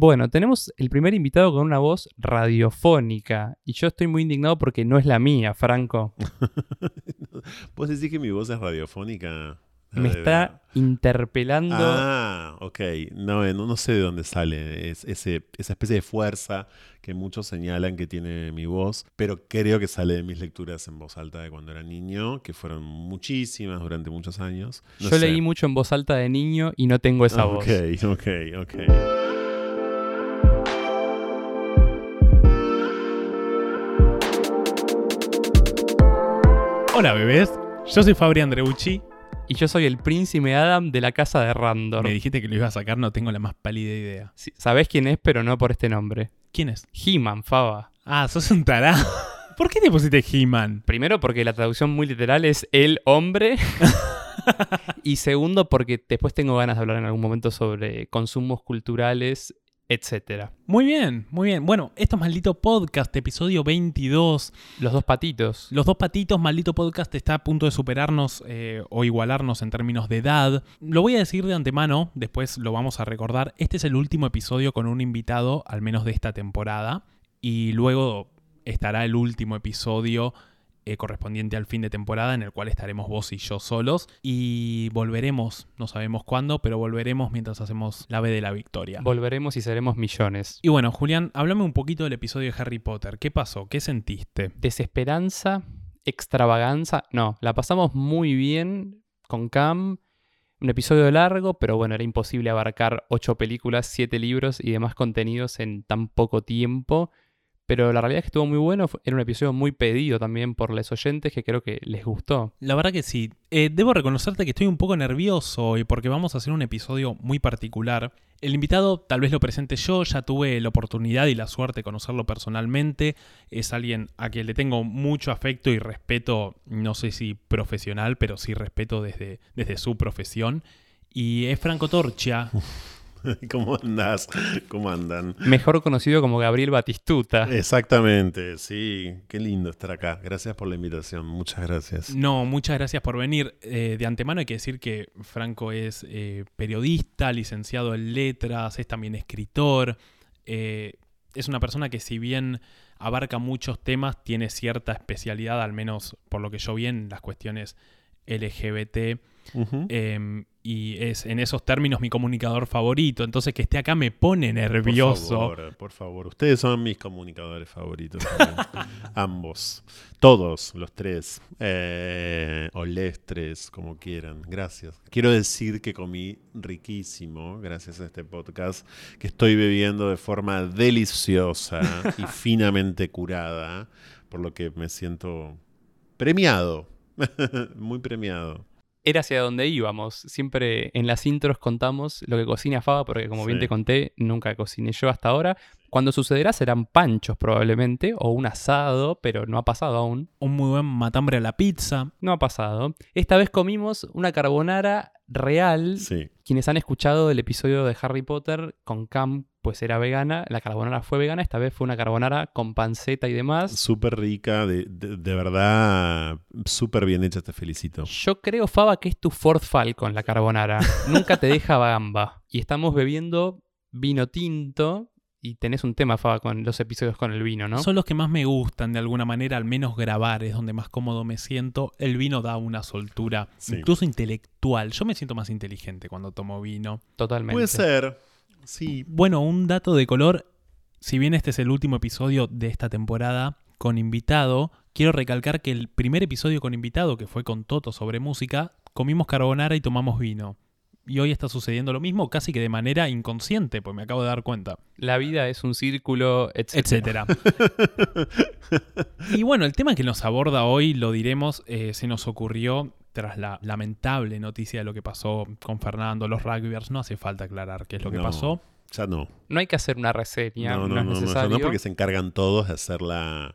Bueno, tenemos el primer invitado con una voz radiofónica. Y yo estoy muy indignado porque no es la mía, Franco. ¿Vos decís que mi voz es radiofónica? Me Ah, está interpelando. Ah, ok. No, eh, no, no sé de dónde sale es- ese, esa especie de fuerza que muchos señalan que tiene mi voz, pero creo que sale de mis lecturas en voz alta de cuando era niño, que fueron muchísimas durante muchos años. No yo sé. leí mucho en voz alta de niño y no tengo esa voz. Ok, ok, ok. Hola bebés, yo soy Fabri Andreucci. Y yo soy el príncipe Adam de la casa de Randor. Me dijiste que lo iba a sacar, no tengo la más pálida idea. Sí, Sabés quién es, pero no por este nombre. ¿Quién es? He-Man, Faba. Ah, sos un tará. ¿Por qué te pusiste He-Man? Primero porque la traducción muy literal es el hombre. y segundo porque después tengo ganas de hablar en algún momento sobre consumos culturales, etcétera. Muy bien, muy bien. Bueno, esto es Maldito Podcast, episodio 22. Los dos patitos. Los dos patitos, Maldito Podcast está a punto de superarnos eh, o igualarnos en términos de edad. Lo voy a decir de antemano, después lo vamos a recordar. Este es el último episodio con un invitado, al menos de esta temporada. Y luego estará el último episodio eh, correspondiente al fin de temporada, en el cual estaremos vos y yo solos. Y volveremos, no sabemos cuándo, pero volveremos mientras hacemos la B de la victoria. Volveremos y seremos millones. y bueno, Julián, háblame un poquito del episodio de Harry Potter. ¿Qué pasó? ¿Qué sentiste? Desesperanza, extravaganza. No, la pasamos muy bien con Cam. Un episodio largo, pero bueno, era imposible abarcar ocho películas, siete libros y demás contenidos en tan poco tiempo. Pero la realidad es que estuvo muy bueno. fue- Era un episodio muy pedido también por los oyentes que creo que les gustó. La verdad que sí. Eh, debo reconocerte que estoy un poco nervioso hoy porque vamos a hacer un episodio muy particular. El invitado tal vez lo presente yo, ya tuve la oportunidad y la suerte de conocerlo personalmente. Es alguien a quien le tengo mucho afecto y respeto, no sé si profesional, pero sí respeto desde, desde su profesión. Y es Franco Torcia. ¿Cómo andás? ¿Cómo andan? Mejor conocido como Gabriel Batistuta. Exactamente, sí. Qué lindo estar acá. Gracias por la invitación. Muchas gracias. No, muchas gracias por venir. Eh, de antemano hay que decir que Franco es eh, periodista, licenciado en letras, es también escritor. Eh, es una persona que si bien abarca muchos temas, tiene cierta especialidad, al menos por lo que yo vi en las cuestiones LGBT. Eh, y es en esos términos mi comunicador favorito. Entonces que esté acá me pone nervioso. Por favor, por favor. Ustedes son mis comunicadores favoritos. Ambos. Todos, los tres. Eh, o les tres, como quieran. Gracias. Quiero decir que comí riquísimo gracias a este podcast, que estoy bebiendo de forma deliciosa y finamente curada, por lo que me siento premiado. Muy premiado. Era hacia donde íbamos. Siempre en las intros contamos lo que cocina Faba, porque como bien te conté, nunca cociné yo hasta ahora. Cuando sucederá serán panchos probablemente, o un asado, pero no ha pasado aún. Un muy buen matambre a la pizza. No ha pasado. Esta vez comimos una carbonara real. Sí. Quienes han escuchado el episodio de Harry Potter con Cam, pues era vegana. La carbonara fue vegana. Esta vez fue una carbonara con panceta y demás. Súper rica, de, de- de verdad, súper bien hecha, te felicito. Yo creo, Faba, que es tu Ford Falcon la carbonara. Nunca te deja gamba. Y estamos bebiendo vino tinto. Y tenés un tema, Faba, con los episodios con el vino, ¿no? Son los que más me gustan de alguna manera, al menos grabar, es donde más cómodo me siento. El vino da una soltura, Sí. incluso intelectual. Yo me siento más inteligente cuando tomo vino. Totalmente. Puede ser. Sí. Bueno, un dato de color, si bien este es el último episodio de esta temporada con invitado, quiero recalcar que el primer episodio con invitado, que fue con Toto sobre música, comimos carbonara y tomamos vino. Y hoy está sucediendo lo mismo, casi que de manera inconsciente, pues me acabo de dar cuenta. La vida es un círculo, etcétera. etcétera. y bueno, el tema que nos aborda hoy, lo diremos, eh, se nos ocurrió tras la lamentable noticia de lo que pasó con Fernando, los rugbyers. No hace falta aclarar qué es lo que No. pasó. Ya no. No hay que hacer una reseña, No, no, no, es no, no, ya necesario. no, porque se encargan todos de hacerla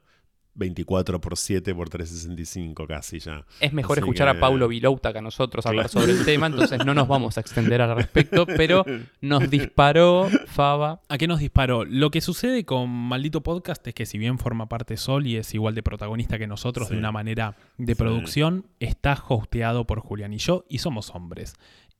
24 por 7 por 365 casi ya. Es mejor Así escuchar que- a Paulo Vilouta que a nosotros hablar Claro. sobre el tema, entonces no nos vamos a extender al respecto, pero nos disparó Faba. ¿A qué nos disparó? Lo que sucede con Maldito Podcast es que si bien forma parte Sol y es igual de protagonista que nosotros Sí. de una manera de Sí. producción, está hosteado por Julián y yo y somos hombres.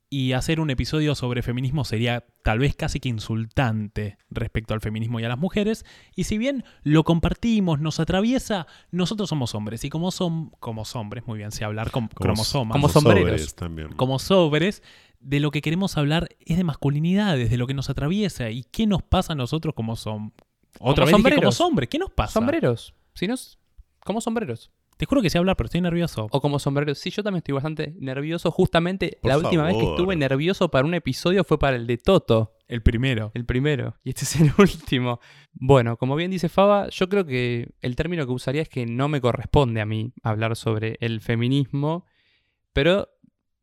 Y hacer un episodio sobre feminismo sería tal vez casi que insultante respecto al feminismo y a las mujeres. Y si bien lo compartimos, nos atraviesa, nosotros somos hombres. Y como son, como hombres, muy bien, sé hablar con Como- cromosomas. como sombreros. también. como sobres, de lo que queremos hablar es de masculinidades, de lo que nos atraviesa y qué nos pasa a nosotros como son. Otra Como vez dije como sombreros. hombres, ¿qué nos pasa? Sombreros. Si no, es- como sombreros. Te juro que sé hablar, pero estoy nervioso. O como sombreros. Sí, yo también estoy bastante nervioso. Justamente Por la última vez que estuve nervioso para un episodio fue para el de Toto. El primero. El primero. Y este es el último. Bueno, como bien dice Faba, yo creo que el término que usaría es que no me corresponde a mí hablar sobre el feminismo, pero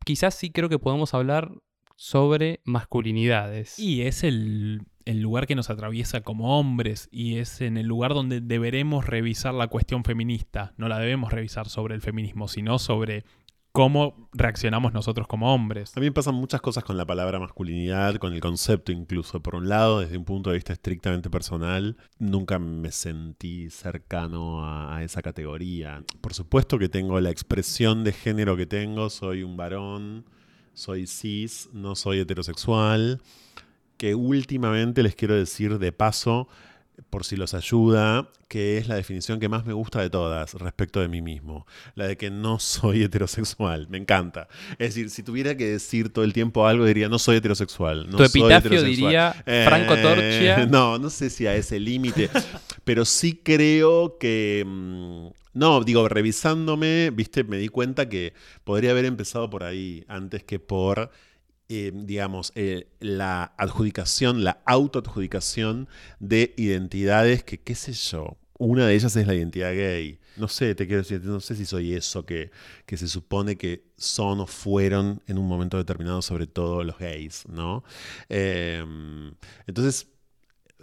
quizás sí creo que podemos hablar sobre masculinidades. Y es el, el lugar que nos atraviesa como hombres y es en el lugar donde deberemos revisar la cuestión feminista. No la debemos revisar sobre el feminismo, sino sobre cómo reaccionamos nosotros como hombres. Me pasan muchas cosas con la palabra masculinidad, con el concepto incluso. Por un lado, desde un punto de vista estrictamente personal, nunca me sentí cercano a esa categoría. Por supuesto que tengo la expresión de género que tengo, soy un varón, soy cis, no soy heterosexual, que últimamente les quiero decir de paso, por si los ayuda, que es la definición que más me gusta de todas respecto de mí mismo. La de que no soy heterosexual. Me encanta. Es decir, si tuviera que decir todo el tiempo algo, diría no soy heterosexual. No tu soy epitafio heterosexual". diría Eh, Franco Torchia. No, no sé si a ese límite. pero sí creo que. mm, No, digo, revisándome, viste, me di cuenta que podría haber empezado por ahí antes que por. Eh, digamos, eh, la adjudicación, la autoadjudicación de identidades que, qué sé yo, una de ellas es la identidad gay. No sé, te quiero decir, no sé si soy eso que, que se supone que son o fueron en un momento determinado, sobre todo los gays, ¿no? Eh, entonces,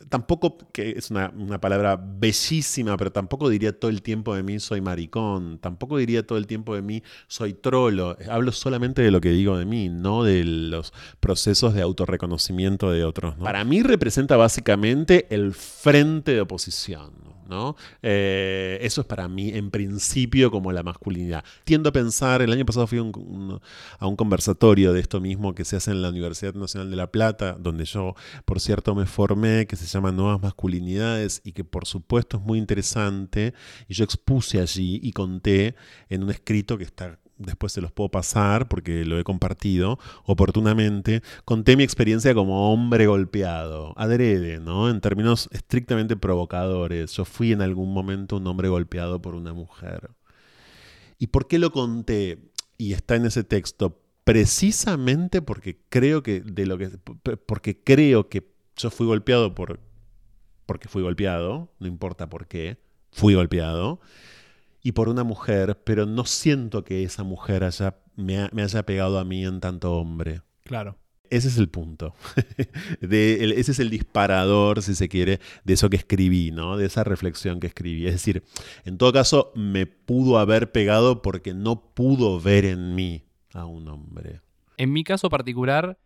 tampoco, que es una, una palabra bellísima, pero tampoco diría todo el tiempo de mí soy maricón, tampoco diría todo el tiempo de mí soy trolo. Hablo solamente de lo que digo de mí, no de los procesos de autorreconocimiento de otros. Para mí representa básicamente el frente de oposición. ¿No? Eh, eso es para mí, en principio, como la masculinidad. Tiendo a pensar, el año pasado fui un- a un conversatorio de esto mismo que se hace en la Universidad Nacional de La Plata, donde yo, por cierto, me formé, que se llama Nuevas Masculinidades y que por supuesto es muy interesante. Y yo expuse allí y conté en un escrito que está después se los puedo pasar porque lo he compartido oportunamente, conté mi experiencia como hombre golpeado, adrede, ¿no? En términos estrictamente provocadores. Yo fui en algún momento un hombre golpeado por una mujer. ¿Y por qué lo conté? Y está en ese texto precisamente porque creo que de lo que porque creo que yo fui golpeado por porque fui golpeado, no importa por qué, fui golpeado y por una mujer, pero no siento que esa mujer haya, me, ha- me haya pegado a mí en tanto hombre. Claro. Ese es el punto. De- el- ese es el disparador, si se quiere, de eso que escribí, ¿no? De esa reflexión que escribí. Es decir, en todo caso, me pudo haber pegado porque no pudo ver en mí a un hombre. En mi caso particular,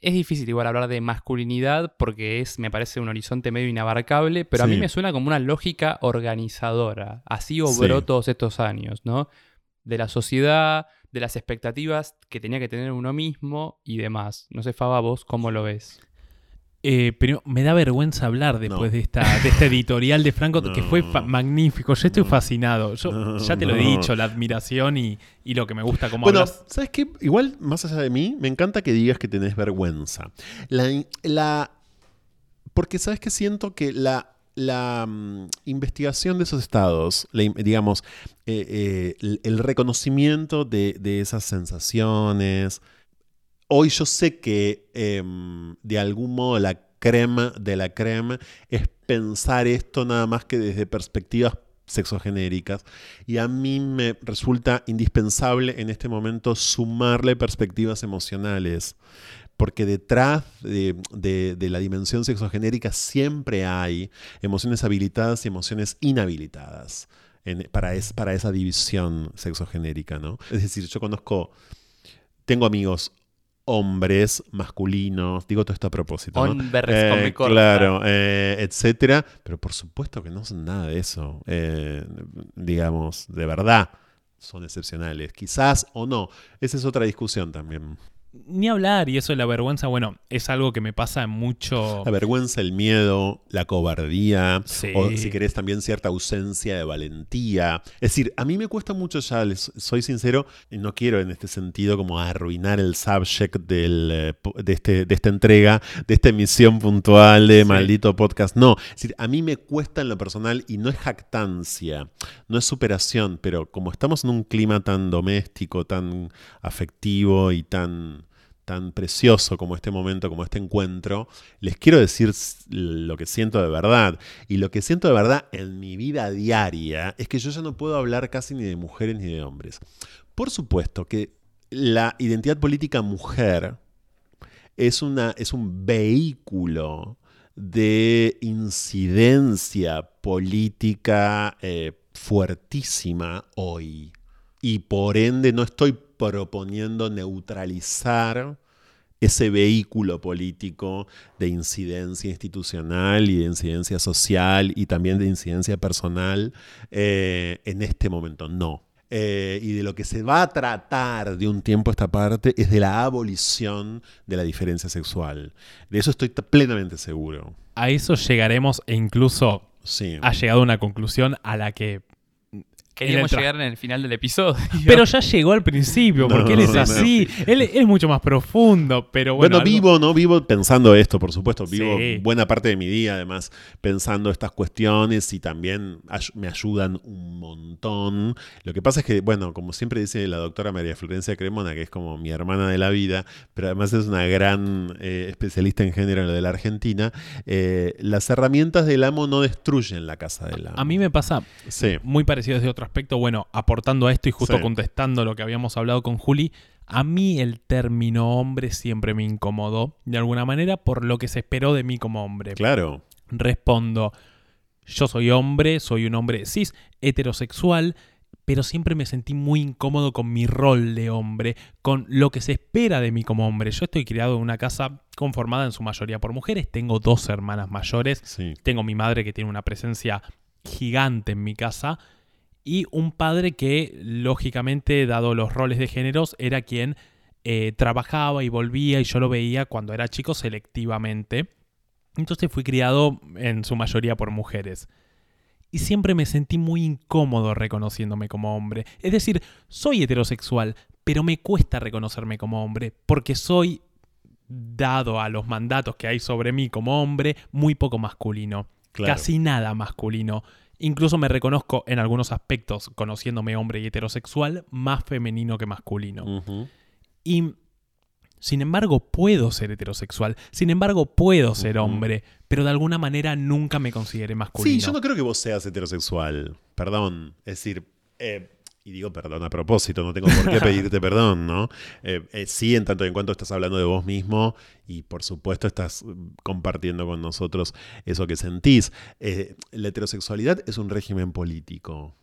es difícil igual hablar de masculinidad porque es, me parece, un horizonte medio inabarcable, pero a mí me suena como una lógica organizadora. Así obró Sí. todos estos años, ¿no? De la sociedad, de las expectativas que tenía que tener uno mismo y demás. No sé, Faba, vos cómo lo ves. Eh, pero me da vergüenza hablar después No. de, esta, de este editorial de Franco que fue magnífico. Yo estoy fascinado. Yo No, ya te lo he dicho, la admiración y, y lo que me gusta como Bueno, hablas. ¿sabes qué? Igual, más allá de mí, me encanta que digas que tenés vergüenza. La, la- porque, ¿sabes qué? Siento que la, la mm, investigación de esos estados, la digamos, eh, eh, el, el reconocimiento de, de esas sensaciones, hoy yo sé que em, de algún modo la crema de la crema es pensar esto nada más que desde perspectivas sexogenéricas y a mí me resulta indispensable en este momento sumarle perspectivas emocionales porque detrás de, la dimensión sexogenérica siempre hay emociones habilitadas y emociones inhabilitadas para esa división sexogenérica, ¿no? Es decir, yo conozco, tengo amigos hombres masculinos, digo todo esto a propósito, ¿no? Hombres Eh, con B corta. claro, eh, etcétera, pero por supuesto que no son nada de eso, eh, digamos, de verdad son excepcionales, quizás o no, esa es otra discusión también. Ni hablar, y eso de la vergüenza, bueno, es algo que me pasa mucho. La vergüenza, el miedo, la cobardía, Sí. o si querés también cierta ausencia de valentía. Es decir, a mí me cuesta mucho ya, les soy sincero, y no quiero en este sentido como arruinar el subject del, eh, de, este, de esta entrega, de esta emisión puntual de Sí. Maldito Podcast. No, es decir, a mí me cuesta en lo personal y no es jactancia, no es superación, pero como estamos en un clima tan doméstico, tan afectivo y tan tan precioso como este momento, como este encuentro, les quiero decir lo que siento de verdad. Y lo que siento de verdad en mi vida diaria es que yo ya no puedo hablar casi ni de mujeres ni de hombres. Por supuesto que la identidad política mujer es, una, es un vehículo de incidencia política eh, fuertísima hoy. Y por ende no estoy proponiendo neutralizar ese vehículo político de incidencia institucional y de incidencia social y también de incidencia personal eh, en este momento. No. Eh, y de lo que se va a tratar de un tiempo a esta parte es de la abolición de la diferencia sexual. De eso estoy plenamente seguro. A eso llegaremos e incluso Sí. ha llegado a una conclusión a la que. Queríamos en llegar en el final del episodio. Pero ya llegó al principio, No, porque él es no, así. Él, él es mucho más profundo, pero bueno. Bueno, algo- vivo, ¿no? Vivo pensando esto, por supuesto. Vivo Sí. buena parte de mi día, además, pensando estas cuestiones y también ay- me ayudan un montón. Lo que pasa es que, bueno, como siempre dice la doctora María Florencia Cremona, que es como mi hermana de la vida, pero además es una gran eh, especialista en género de la Argentina, eh, las herramientas del amo no destruyen la casa del amo. A mí me pasa Sí. muy parecido desde otro aspecto. Bueno, aportando a esto y justo Sí. contestando lo que habíamos hablado con Juli, a mí el término hombre siempre me incomodó, de alguna manera, por lo que se esperó de mí como hombre. Claro. Respondo, yo soy hombre, soy un hombre cis, heterosexual, pero siempre me sentí muy incómodo con mi rol de hombre, con lo que se espera de mí como hombre. Yo estoy criado en una casa conformada en su mayoría por mujeres, tengo dos hermanas mayores, Sí. tengo mi madre que tiene una presencia gigante en mi casa y un padre que, lógicamente, dado los roles de géneros, era quien eh, trabajaba y volvía y yo lo veía cuando era chico selectivamente. Entonces fui criado en su mayoría por mujeres. Y siempre me sentí muy incómodo reconociéndome como hombre. Es decir, soy heterosexual, pero me cuesta reconocerme como hombre porque soy, dado a los mandatos que hay sobre mí como hombre, muy poco masculino Claro. casi nada masculino. Incluso me reconozco en algunos aspectos, conociéndome hombre y heterosexual, más femenino que masculino. Y sin embargo puedo ser heterosexual, sin embargo puedo ser hombre, pero de alguna manera nunca me consideré masculino. Sí, yo no creo que vos seas heterosexual. Perdón. Es decir, eh, y digo perdón a propósito, no tengo por qué pedirte perdón, ¿no? Eh, eh, sí, en tanto y en cuanto estás hablando de vos mismo y por supuesto estás mm, compartiendo con nosotros eso que sentís. Eh, la heterosexualidad es un régimen político.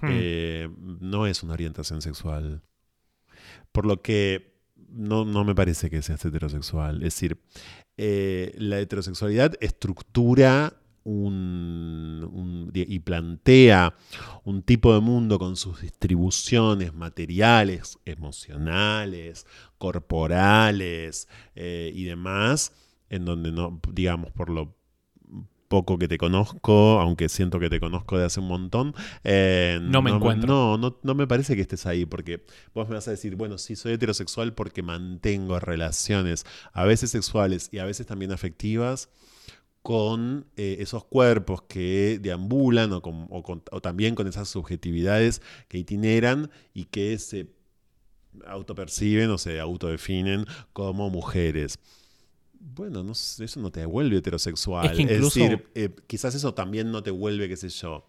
Hmm. No es una orientación sexual. Por lo que no, no me parece que seas heterosexual. Es decir, la heterosexualidad estructura un, un- y plantea un tipo de mundo con sus distribuciones materiales, emocionales, corporales eh, y demás, en donde no, digamos, por lo poco que te conozco, aunque siento que te conozco de hace un montón, eh, No me encuentro. No, no, no me parece que estés ahí, porque vos me vas a decir, bueno, sí, soy heterosexual porque mantengo relaciones, a veces sexuales y a veces también afectivas, con eh, esos cuerpos que deambulan o, con- o con- o también con esas subjetividades que itineran y que se autoperciben o se autodefinen como mujeres. Bueno, no eso no te vuelve heterosexual. Es que incluso- decir, eh, quizás eso también no te vuelve, qué sé yo,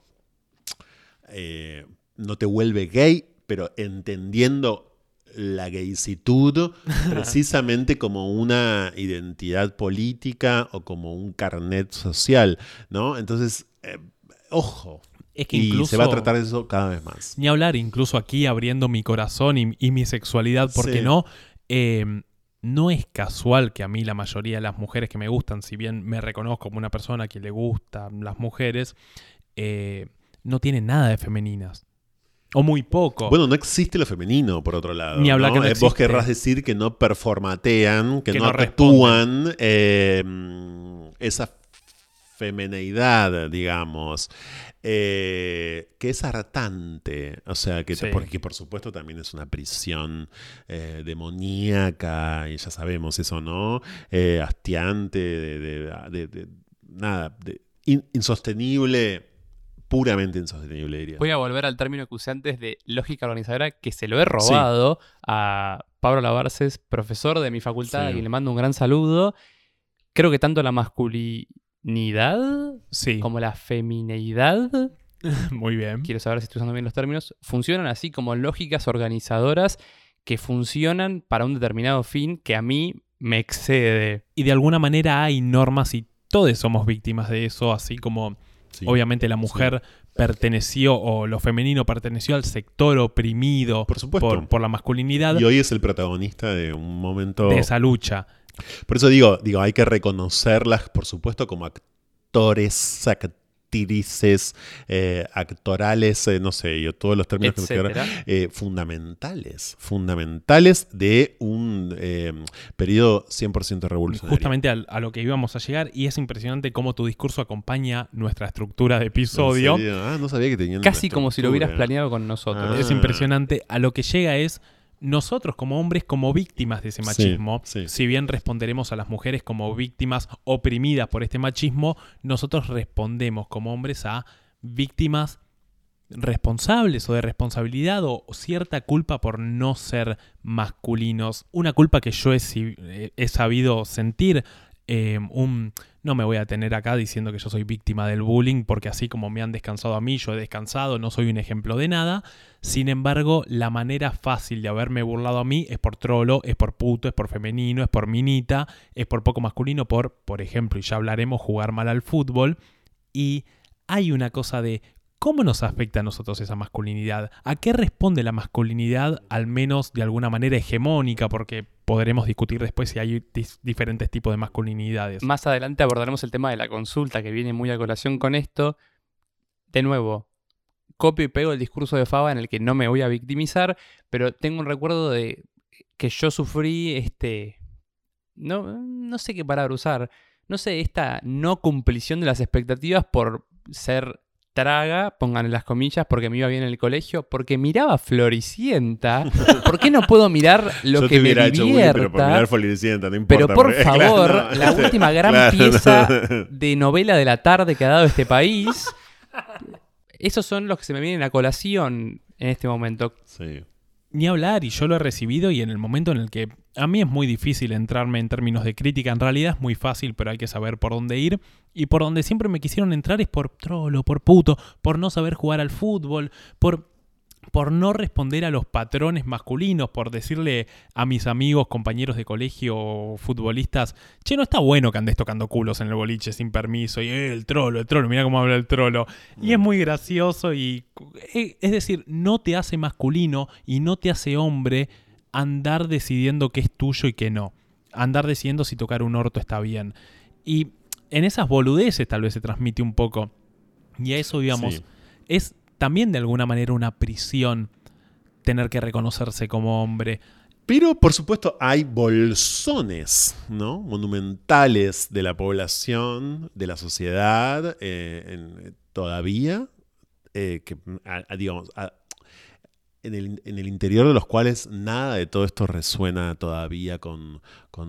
eh, no te vuelve gay, pero entendiendo la gaysitud precisamente como una identidad política o como un carnet social, ¿no? Entonces, eh, ojo, es que y incluso... se va a tratar de eso cada vez más. Ni hablar, incluso aquí abriendo mi corazón y, y mi sexualidad, ¿por qué Sí. no? Eh, no es casual que a mí la mayoría de las mujeres que me gustan, si bien me reconozco como una persona que le gustan las mujeres, eh, no tienen nada de femeninas. O muy poco. Bueno, no existe lo femenino, por otro lado. Ni hablar ¿no? que no Eh, Vos querrás decir que no performatean, que, Que no, no actúan eh, esa femeneidad, digamos, eh, que es hartante. O sea, que Sí. porque por supuesto también es una prisión eh, demoníaca, y ya sabemos eso, ¿no? Hastiante, de, de- de- de- nada, insostenible, puramente insostenible, diría. Voy a volver al término que usé antes de lógica organizadora, que se lo he robado a Pablo Lavarces, profesor de mi facultad, Sí. y le mando un gran saludo. Creo que tanto la masculinidad sí, como la femineidad, muy bien. quiero saber si estoy usando bien los términos, funcionan así como lógicas organizadoras que funcionan para un determinado fin que a mí me excede. Y de alguna manera hay normas y todos somos víctimas de eso, así como Sí. obviamente la mujer perteneció o lo femenino perteneció al sector oprimido Por supuesto. por, por la masculinidad Y hoy es el protagonista de un momento. de esa lucha. Por eso digo, digo, hay que reconocerlas, por supuesto, como actores, actrices, eh, actorales, eh, no sé, yo todos los términos que me quedaron, eh, fundamentales, fundamentales de un eh, periodo 100% revolucionario. Justamente a, lo que íbamos a llegar y es impresionante cómo tu discurso acompaña nuestra estructura de ¿En episodio. Ah, no sabía que tenían Casi como si lo hubieras planeado con nosotros. Ah. Es impresionante. A lo que llega es nosotros como hombres como víctimas de ese machismo. sí. Si bien responderemos a las mujeres como víctimas oprimidas por este machismo, nosotros respondemos como hombres a víctimas responsables o de responsabilidad o cierta culpa por no ser masculinos. Una culpa que yo he, eh, he sabido sentir. eh, un, no me voy a tener acá diciendo que yo soy víctima del bullying, porque así como me han descansado a mí, yo he descansado, no soy un ejemplo de nada. Sin embargo, la manera fácil de haberme burlado a mí es por trolo, es por puto, es por femenino, es por minita, es por poco masculino, por, por ejemplo, y ya hablaremos, jugar mal al fútbol. Y hay una cosa de cómo nos afecta a nosotros esa masculinidad. ¿A qué responde la masculinidad, al menos de alguna manera hegemónica? Porque podremos discutir después si hay diferentes tipos de masculinidades. Más adelante abordaremos el tema de la consulta, que viene muy a colación con esto. De nuevo, copio y pego el discurso de Fava en el que no me voy a victimizar, pero tengo un recuerdo de que yo sufrí este... No, no sé qué palabra usar. No sé, esta no cumplición de las expectativas por ser traga, pongan las comillas, porque me iba bien en el colegio, porque miraba Floricienta. ¿Por qué no puedo mirar lo Yo que te me hubiera hecho pero por divierta? mirar Floricienta, no importa. Pero por porque- favor, claro, no, la este, última gran claro, pieza no. de novela de la tarde que ha dado este país. Esos son los que se me vienen a colación en este momento. Sí. Ni hablar, y yo lo he recibido y en el momento en el que a mí es muy difícil entrarme en términos de crítica, en realidad es muy fácil, pero hay que saber por dónde ir. Y por donde siempre me quisieron entrar es por trolo, por puto, por no saber jugar al fútbol, por, por no responder a los patrones masculinos, por decirle a mis amigos, compañeros de colegio futbolistas, che, no está bueno que andes tocando culos en el boliche sin permiso, y "Eh, el trolo, el trolo, mira cómo habla el trolo. Y es muy gracioso y... eh, Es decir, no te hace masculino y no te hace hombre andar decidiendo qué es tuyo y qué no. Andar decidiendo si tocar un orto está bien. Y en esas boludeces tal vez se transmite un poco. Y a eso. Sí. Es también de alguna manera una prisión tener que reconocerse como hombre. Pero, por supuesto, hay bolsones, ¿no? Monumentales de la población, de la sociedad, eh, en- todavía, eh, que, digamos, en, el, interior de los cuales nada de todo esto resuena todavía con,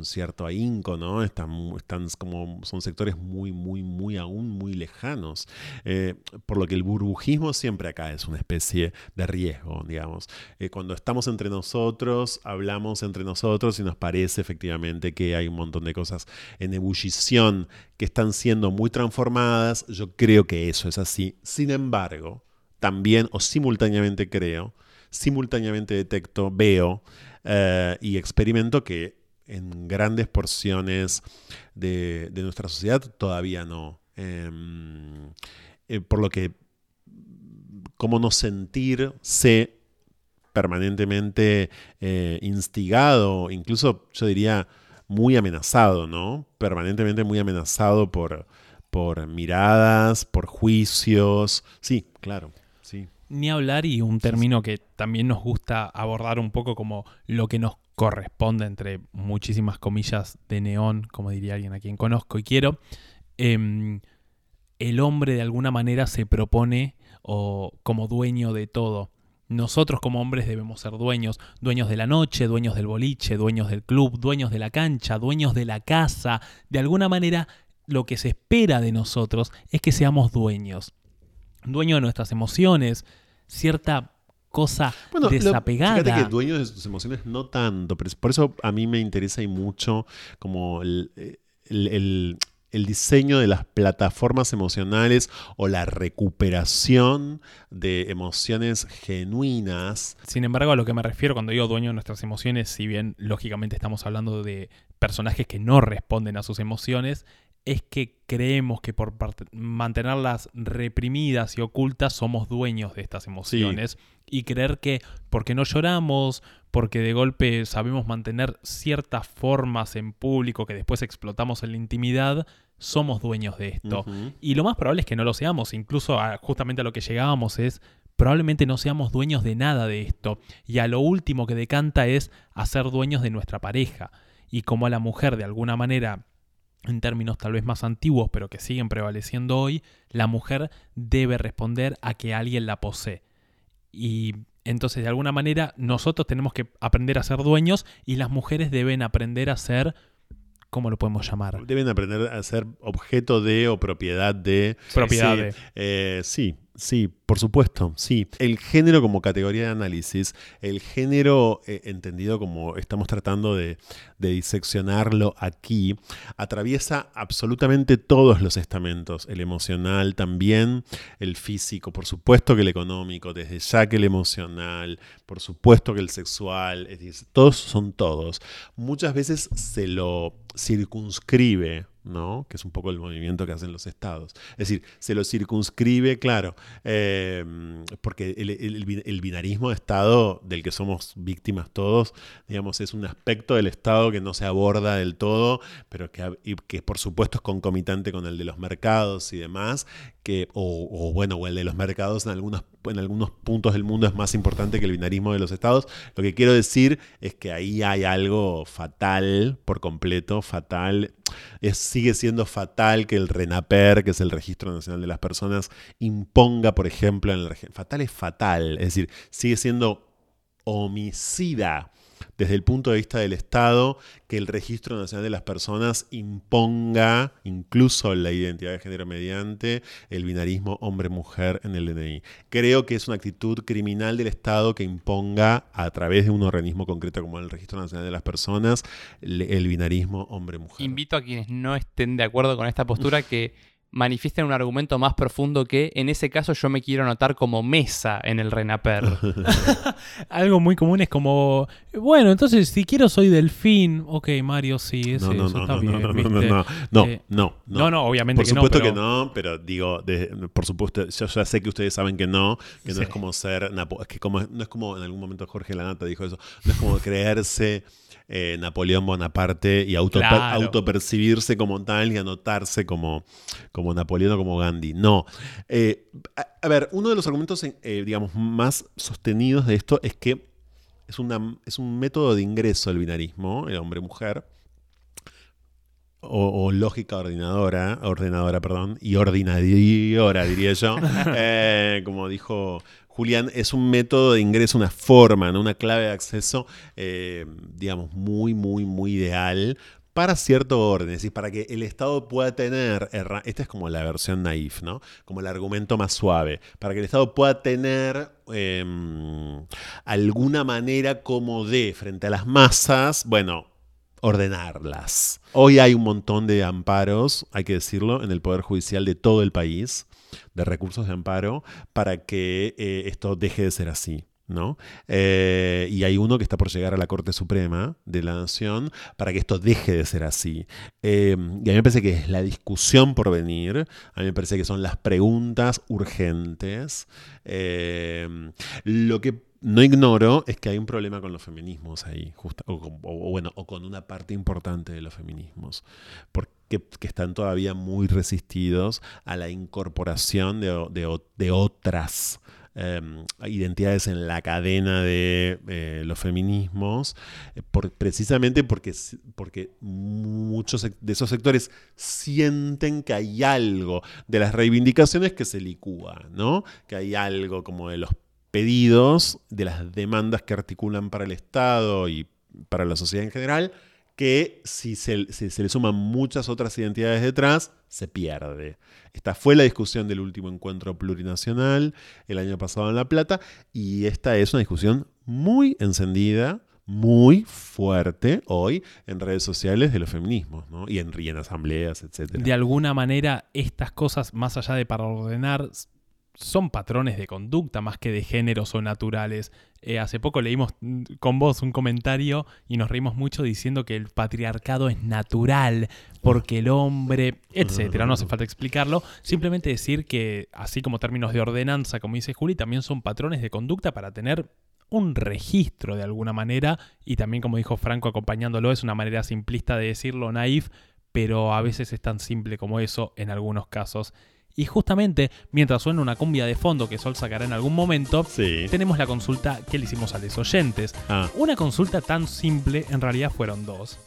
cierto ahínco, ¿no? Están como, son sectores muy, muy, muy, aún muy lejanos. Eh, por lo que el burbujismo siempre acá es una especie de riesgo, digamos. Eh, cuando estamos entre nosotros, hablamos entre nosotros y nos parece efectivamente que hay un montón de cosas en ebullición que están siendo muy transformadas. Yo creo que eso es así. Sin embargo, también o simultáneamente creo, simultáneamente detecto, veo eh, y experimento que en grandes porciones de, de nuestra sociedad todavía no. Em, eh, por lo que, cómo no sentirse permanentemente eh, instigado, incluso yo diría muy amenazado, ¿no? Permanentemente muy amenazado por, por miradas, por juicios. Sí, claro. Ni hablar y un término que también nos gusta abordar un poco como lo que nos corresponde entre muchísimas comillas de neón, como diría alguien a quien conozco y quiero. Em, el hombre de alguna manera se propone o como dueño de todo. Nosotros como hombres debemos ser dueños, dueños de la noche, dueños del boliche, dueños del club, dueños de la cancha, dueños de la casa. De alguna manera lo que se espera de nosotros es que seamos dueños. Dueños de nuestras emociones, cierta cosa Bueno, lo- desapegada. fíjate que dueños de sus emociones no tanto, pero por eso a mí me interesa y mucho como el, el- el- el diseño de las plataformas emocionales o la recuperación de emociones genuinas. Sin embargo, a lo que me refiero cuando digo dueño de nuestras emociones, si bien lógicamente estamos hablando de personajes que no responden a sus emociones, es que creemos que por mantenerlas reprimidas y ocultas somos dueños de estas emociones y creer que porque no lloramos, porque de golpe sabemos mantener ciertas formas en público que después explotamos en la intimidad, somos dueños de esto. Y lo más probable es que no lo seamos. Incluso a- justamente a lo que llegábamos es probablemente no seamos dueños de nada de esto. Y a lo último que decanta es hacer dueños de nuestra pareja. Y como a la mujer de alguna manera, en términos tal vez más antiguos, pero que siguen prevaleciendo hoy, la mujer debe responder a que alguien la posee. Y entonces de alguna manera nosotros tenemos que aprender a ser dueños y las mujeres deben aprender a ser, ¿cómo lo podemos llamar? Deben aprender a ser objeto de o propiedad de. Propiedad Sí, de. eh, sí, sí, por supuesto, sí. El género como categoría de análisis, el género eh, entendido como estamos tratando de, diseccionarlo aquí, atraviesa absolutamente todos los estamentos, el emocional también, el físico, por supuesto que el económico, desde ya que el emocional, por supuesto que el sexual, es decir, todos son todos. Muchas veces se lo circunscribe, ¿no? Que es un poco el movimiento que hacen los estados. Es decir, se lo circunscribe, claro, eh, porque el, el- el bin- el binarismo de Estado del que somos víctimas todos, digamos, es un aspecto del Estado que no se aborda del todo, pero que, por supuesto es concomitante con el de los mercados y demás, que, o, o, bueno, o el de los mercados en algunos, en algunos puntos del mundo es más importante que el binarismo de los estados. Lo que quiero decir es que ahí hay algo fatal, por completo, fatal. Sigue siendo fatal que el RENAPER, que es el Registro Nacional de las Personas, imponga, por ejemplo, en el Fatal es fatal, es decir, sigue siendo homicida desde el punto de vista del Estado que el Registro Nacional de las Personas imponga incluso la identidad de género mediante el binarismo hombre-mujer en el DNI. Creo que es una actitud criminal del Estado que imponga a través de un organismo concreto como el Registro Nacional de las Personas el binarismo hombre-mujer. Invito a quienes no estén de acuerdo con esta postura que manifiesten un argumento más profundo que en ese caso yo me quiero anotar como mesa en el Renaper. Algo muy común es como, bueno, entonces si quiero soy delfín. Ok, Mario, sí, ese, No, no, eso no, está no, bien. no, no, no, ¿viste? no, no, Eh, no, No, no, obviamente Por que no, supuesto pero- que no, pero digo, de- por supuesto, yo ya sé que ustedes saben que no, que no Sí. es como ser, es que como, no es como en algún momento Jorge Lanata dijo eso, no es como creerse eh, Napoleón Bonaparte y auto, Claro. autopercibirse como tal y anotarse como, como Napoleón o como Gandhi. No. Eh, a, a ver, uno de los argumentos, eh, digamos, más sostenidos de esto es que es, una, es un método de ingreso el binarismo, el hombre-mujer, o, o lógica ordenadora, ordenadora, perdón, y ordinadora, diría yo, Eh, como dijo Julián, es un método de ingreso, una forma, ¿no? una clave de acceso, eh, digamos, muy, muy, muy ideal para cierto orden, es decir, para que el Estado pueda tener, esta es como la versión naif, ¿no? Como el argumento más suave, para que el Estado pueda tener em, alguna manera como de, frente a las masas, bueno, ordenarlas. Hoy hay un montón de amparos, hay que decirlo, en el Poder Judicial de todo el país, de recursos de amparo, para que eh, esto deje de ser así. ¿no? Eh, y hay uno que está por llegar a la Corte Suprema de la Nación para que esto deje de ser así. Eh, y a mí me parece que es la discusión por venir, a mí me parece que son las preguntas urgentes. Lo que no ignoro es que hay un problema con los feminismos ahí, o, bueno, o con una parte importante de los feminismos, porque que están todavía muy resistidos a la incorporación de, otras eh, identidades en la cadena de eh, los feminismos, eh, precisamente porque, porque muchos de esos sectores sienten que hay algo de las reivindicaciones que se licúa, ¿no? Que hay algo como de los pedidos, de las demandas que articulan para el Estado y para la sociedad en general, que si se, le suman muchas otras identidades detrás, se pierde. Esta fue la discusión del último encuentro plurinacional el año pasado en La Plata y esta es una discusión muy encendida, muy fuerte hoy en redes sociales de los feminismos ¿no? y, en, y en asambleas, etc. De alguna manera, estas cosas, más allá de para ordenar, son patrones de conducta más que de géneros o naturales. Eh, hace poco leímos con vos un comentario y nos reímos mucho diciendo que el patriarcado es natural porque el hombre, etcétera. No hace falta explicarlo. Simplemente decir que, así como términos de ordenanza, como dice Juli, también son patrones de conducta para tener un registro de alguna manera y también como dijo Franco acompañándolo es una manera simplista de decirlo naif pero a veces es tan simple como eso en algunos casos y justamente mientras suena una cumbia de fondo que Sol sacará en algún momento Sí. tenemos la consulta que le hicimos a los oyentes Ah, una consulta tan simple en realidad fueron dos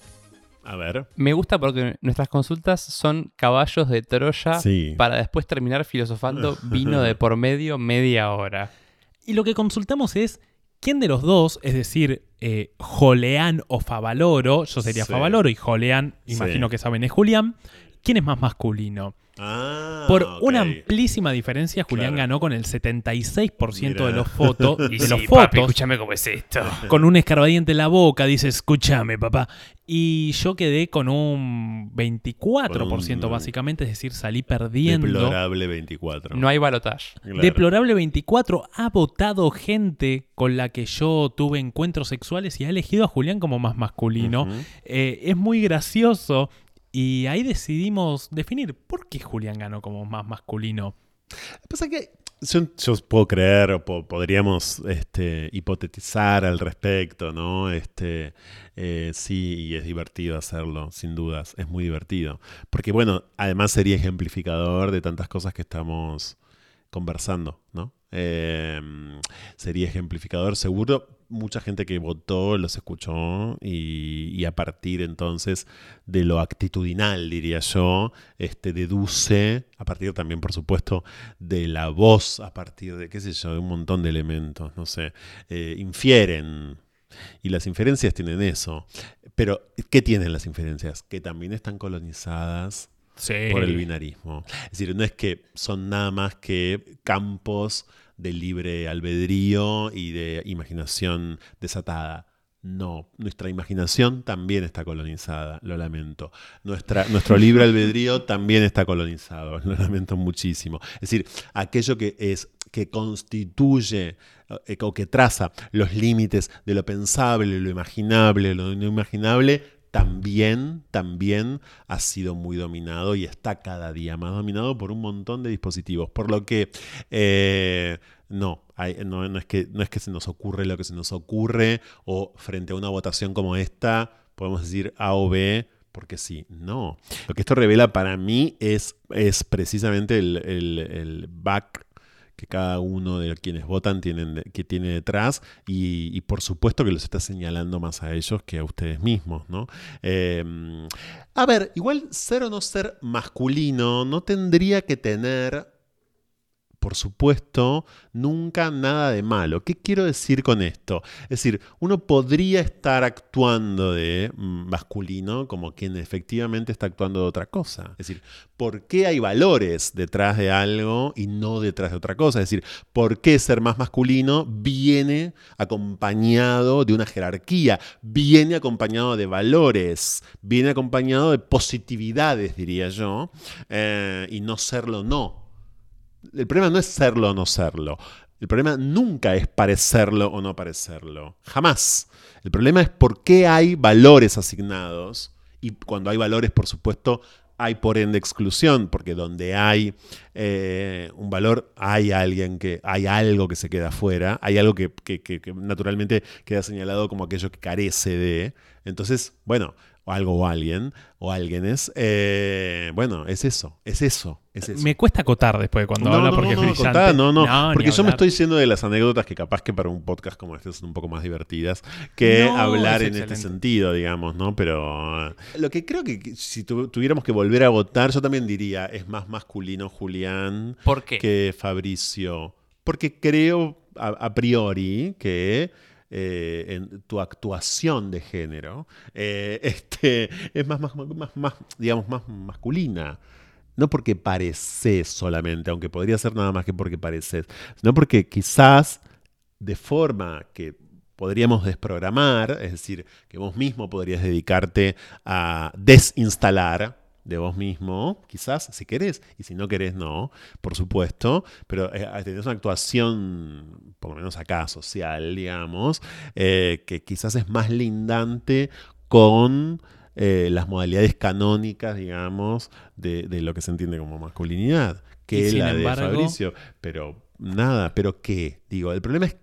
a ver. Me gusta porque nuestras consultas son caballos de Troya Sí. para después terminar filosofando vino de por medio media hora. y lo que consultamos es quién de los dos es decir eh, Joleán o Favaloro yo sería Sí. Favaloro y Joleán imagino Sí. que saben es Julián quién es más masculino Ah, Por una amplísima diferencia, Julián Claro. ganó con el 76% de los fotos. Y de sí, los papi, fotos. escúchame cómo es esto. con un escarbadiente en la boca, dice, escúchame, papá. Y yo quedé con un 24% Con un- básicamente, es decir, salí perdiendo. Deplorable 24. No hay balotage. Claro. Deplorable 24 ha votado gente con la que yo tuve encuentros sexuales y ha elegido a Julián como más masculino. Eh, es muy gracioso y ahí decidimos definir por qué Julián ganó como más masculino. Pasa que yo, yo puedo creer o po- podríamos este, hipotetizar al respecto, ¿no? Este, eh, sí, y es divertido hacerlo, sin dudas, es muy divertido. Porque bueno, además sería ejemplificador de tantas cosas que estamos conversando, ¿no? Eh, sería ejemplificador, seguro mucha gente que votó los escuchó y, y a partir entonces de lo actitudinal, diría yo, este, deduce, a partir también, por supuesto, de la voz, a partir de, qué sé yo, de un montón de elementos, no sé, eh, infieren. Y las inferencias tienen eso. Pero, ¿qué tienen las inferencias? Que también están colonizadas Sí. por el binarismo. Es decir, no es que son nada más que campos de libre albedrío y de imaginación desatada. No, nuestra imaginación también está colonizada, lo lamento. Nuestra, nuestro libre albedrío también está colonizado, lo lamento muchísimo. Es decir, aquello que es que constituye eh, o que traza los límites de lo pensable, lo imaginable, lo no imaginable, también, también ha sido muy dominado y está cada día más dominado por un montón de dispositivos. Por lo que eh, no, no es que, no es que se nos ocurre lo que se nos ocurre o frente a una votación como esta podemos decir A o B. Porque sí, no. Lo que esto revela para mí es, es precisamente el, el- el back que cada uno de quienes votan tienen, que tiene detrás y, por supuesto que los está señalando más a ellos que a ustedes mismos, ¿no? Eh, a ver, igual ser o no ser masculino no tendría que tener, por supuesto, nunca nada de malo. ¿Qué quiero decir con esto? Es decir, uno podría estar actuando de mm, masculino como quien efectivamente está actuando de otra cosa. Es decir, ¿por qué hay valores detrás de algo y no detrás de otra cosa? Es decir, ¿por qué ser más masculino viene acompañado de una jerarquía? Viene acompañado de valores, viene acompañado de positividades, diría yo, eh, y no serlo no. El problema no es serlo o no serlo. El problema nunca es parecerlo o no parecerlo. Jamás. El problema es por qué hay valores asignados. Y cuando hay valores, por supuesto, hay por ende exclusión, porque donde hay eh, un valor, hay alguien que, hay algo que se queda afuera, hay algo que naturalmente queda señalado como aquello que carece de. Entonces, bueno, o algo o alguien, o alguienes, eh, bueno, es eso, es eso, es eso. Me cuesta acotar después de cuando no, habla no, porque no, es no, brillante. contá, no, no, porque yo me estoy diciendo de las anécdotas que capaz que para un podcast como este son un poco más divertidas que No, hablar es en este sentido, digamos, ¿no? Pero lo que creo que si tu- tuviéramos que volver a votar, yo también diría, es más masculino Julián ¿Por qué? que Fabricio. Porque creo a, a priori que eh, en tu actuación de género eh, este, es más, más, más, más, digamos, más masculina. No porque pareces solamente, aunque podría ser nada más que porque pareces, sino porque quizás de forma que podríamos desprogramar, es decir, que vos mismo podrías dedicarte a desinstalar de vos mismo, quizás si querés, y si no querés, no, por supuesto, pero eh, tenés una actuación, por lo menos acá, social, digamos, eh, que quizás es más lindante con eh, las modalidades canónicas, digamos, de, de lo que se entiende como masculinidad, que la de embargo- Fabricio. Pero nada, pero ¿qué? Digo, el problema es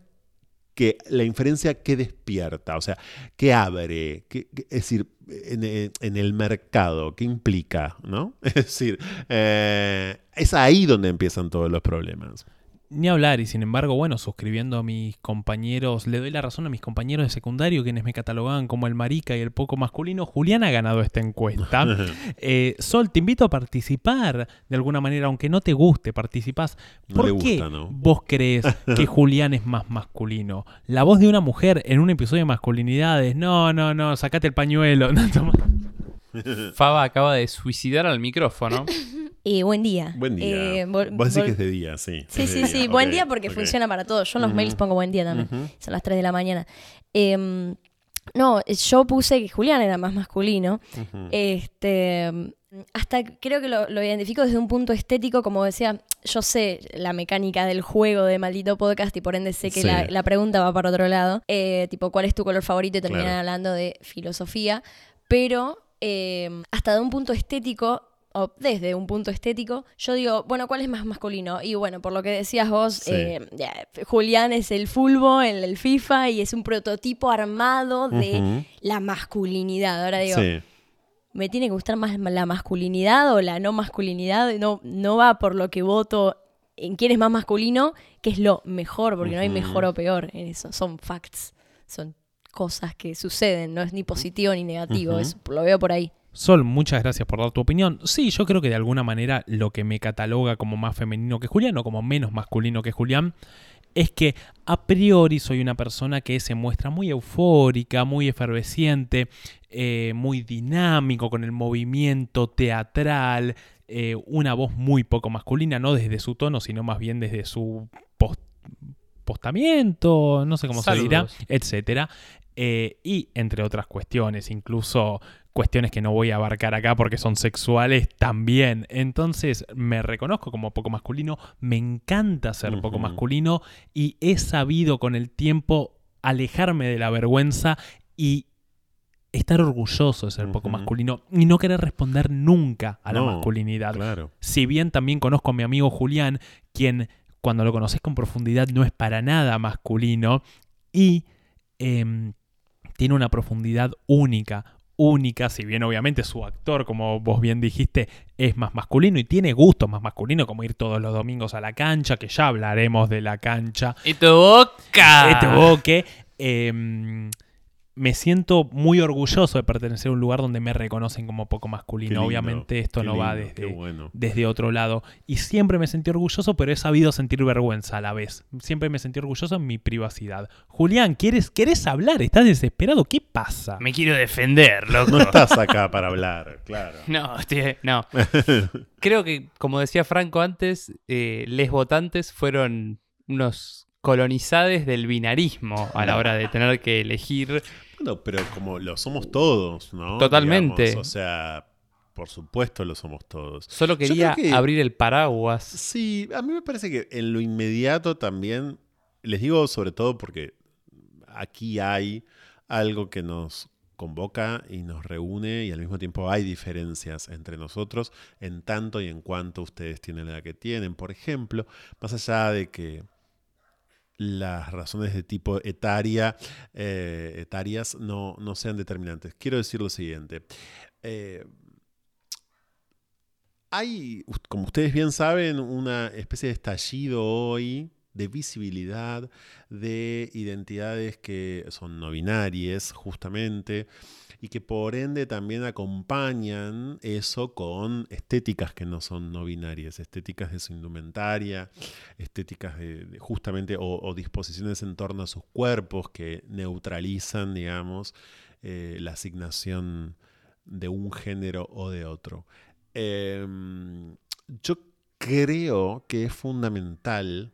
que la inferencia que despierta, o sea, que abre, que, que- es decir, en, el mercado, ¿qué implica? ¿no? Es decir, eh, es ahí donde empiezan todos los problemas. Ni hablar, y sin embargo, bueno, suscribiendo a mis compañeros, le doy la razón a mis compañeros de secundario, quienes me catalogaban como el marica y el poco masculino. Julián ha ganado esta encuesta. Eh, Sol, te invito a participar de alguna manera, aunque no te guste, participás. ¿Por qué gusta, ¿no? vos crees que Julián es más masculino? La voz de una mujer en un episodio de masculinidades. No, no, no, sacate el pañuelo. No. Faba acaba de suicidar al micrófono. Eh, buen día. Buen día. Eh, Vos decís que es de día, sí. Sí, sí, sí. Buen día porque funciona para todos. Yo en los mails pongo buen día también. Son las 3 de la mañana. Em, no, yo puse que Julián era más masculino. Este, hasta creo que lo, lo identifico desde un punto estético, como decía, yo sé la mecánica del juego de maldito podcast y por ende sé que Sí. la, la pregunta va para otro lado. Eh, tipo, ¿cuál es tu color favorito? Y terminan Claro. hablando de filosofía. Pero eh, hasta de un punto estético, o desde un punto estético, yo digo, bueno, ¿cuál es más masculino? Y bueno, por lo que decías vos, Sí. eh, Julián es el fulbo, el, el FIFA y es un prototipo armado de la masculinidad. Ahora digo, Sí. me tiene que gustar más la masculinidad o la no masculinidad. No, no va por lo que voto en quién es más masculino, que es lo mejor, porque no hay mejor o peor en eso. Son facts, son cosas que suceden, no es ni positivo ni negativo, eso lo veo por ahí. Sol, muchas gracias por dar tu opinión. Sí, yo creo que de alguna manera lo que me cataloga como más femenino que Julián o como menos masculino que Julián es que a priori soy una persona que se muestra muy eufórica, muy efervesciente, eh, muy dinámico con el movimiento teatral, eh, una voz muy poco masculina, no desde su tono, sino más bien desde su post- postamiento, no sé cómo se dirá, etcétera. Eh, y entre otras cuestiones, incluso cuestiones que no voy a abarcar acá porque son sexuales también. Entonces me reconozco como poco masculino, me encanta ser poco masculino y he sabido con el tiempo alejarme de la vergüenza y estar orgulloso de ser poco masculino y no querer responder nunca a la No, masculinidad. Claro. Si bien también conozco a mi amigo Julián, quien cuando lo conoces con profundidad no es para nada masculino y em, tiene una profundidad única, única, si bien obviamente su actor, como vos bien dijiste, es más masculino y tiene gustos más masculinos, como ir todos los domingos a la cancha, que ya hablaremos de la cancha, ¡Y tu boca! boque. em, me siento muy orgulloso de pertenecer a un lugar donde me reconocen como poco masculino. lindo, Obviamente esto no va lindo, desde, bueno. desde otro lado. Y siempre me sentí orgulloso, pero he sabido sentir vergüenza a la vez. Siempre me sentí orgulloso en mi privacidad. Julián, ¿quieres, ¿quieres hablar? ¿Estás desesperado? ¿Qué pasa? Me quiero defender, loco. No estás acá para hablar, claro. No, estoy- no. Creo que, como decía Franco antes, eh, les votantes fueron unos colonizades del binarismo a la hora de tener que elegir. Bueno, pero como lo somos todos, ¿no? Totalmente. Digamos, o sea, por supuesto lo somos todos. Solo quería que- abrir el paraguas. Sí, a mí me parece que en lo inmediato también, les digo sobre todo porque aquí hay algo que nos convoca y nos reúne y al mismo tiempo hay diferencias entre nosotros en tanto y en cuanto ustedes tienen la edad que tienen. Por ejemplo, más allá de que las razones de tipo etaria, eh, etarias no, no sean determinantes. Quiero decir lo siguiente. Eh, hay, como ustedes bien saben, una especie de estallido hoy de visibilidad de identidades que son no binarias, justamente, y que por ende también acompañan eso con estéticas que no son no binarias, estéticas de su indumentaria, estéticas de, justamente o, disposiciones en torno a sus cuerpos que neutralizan, digamos, eh, la asignación de un género o de otro. Em, yo creo que es fundamental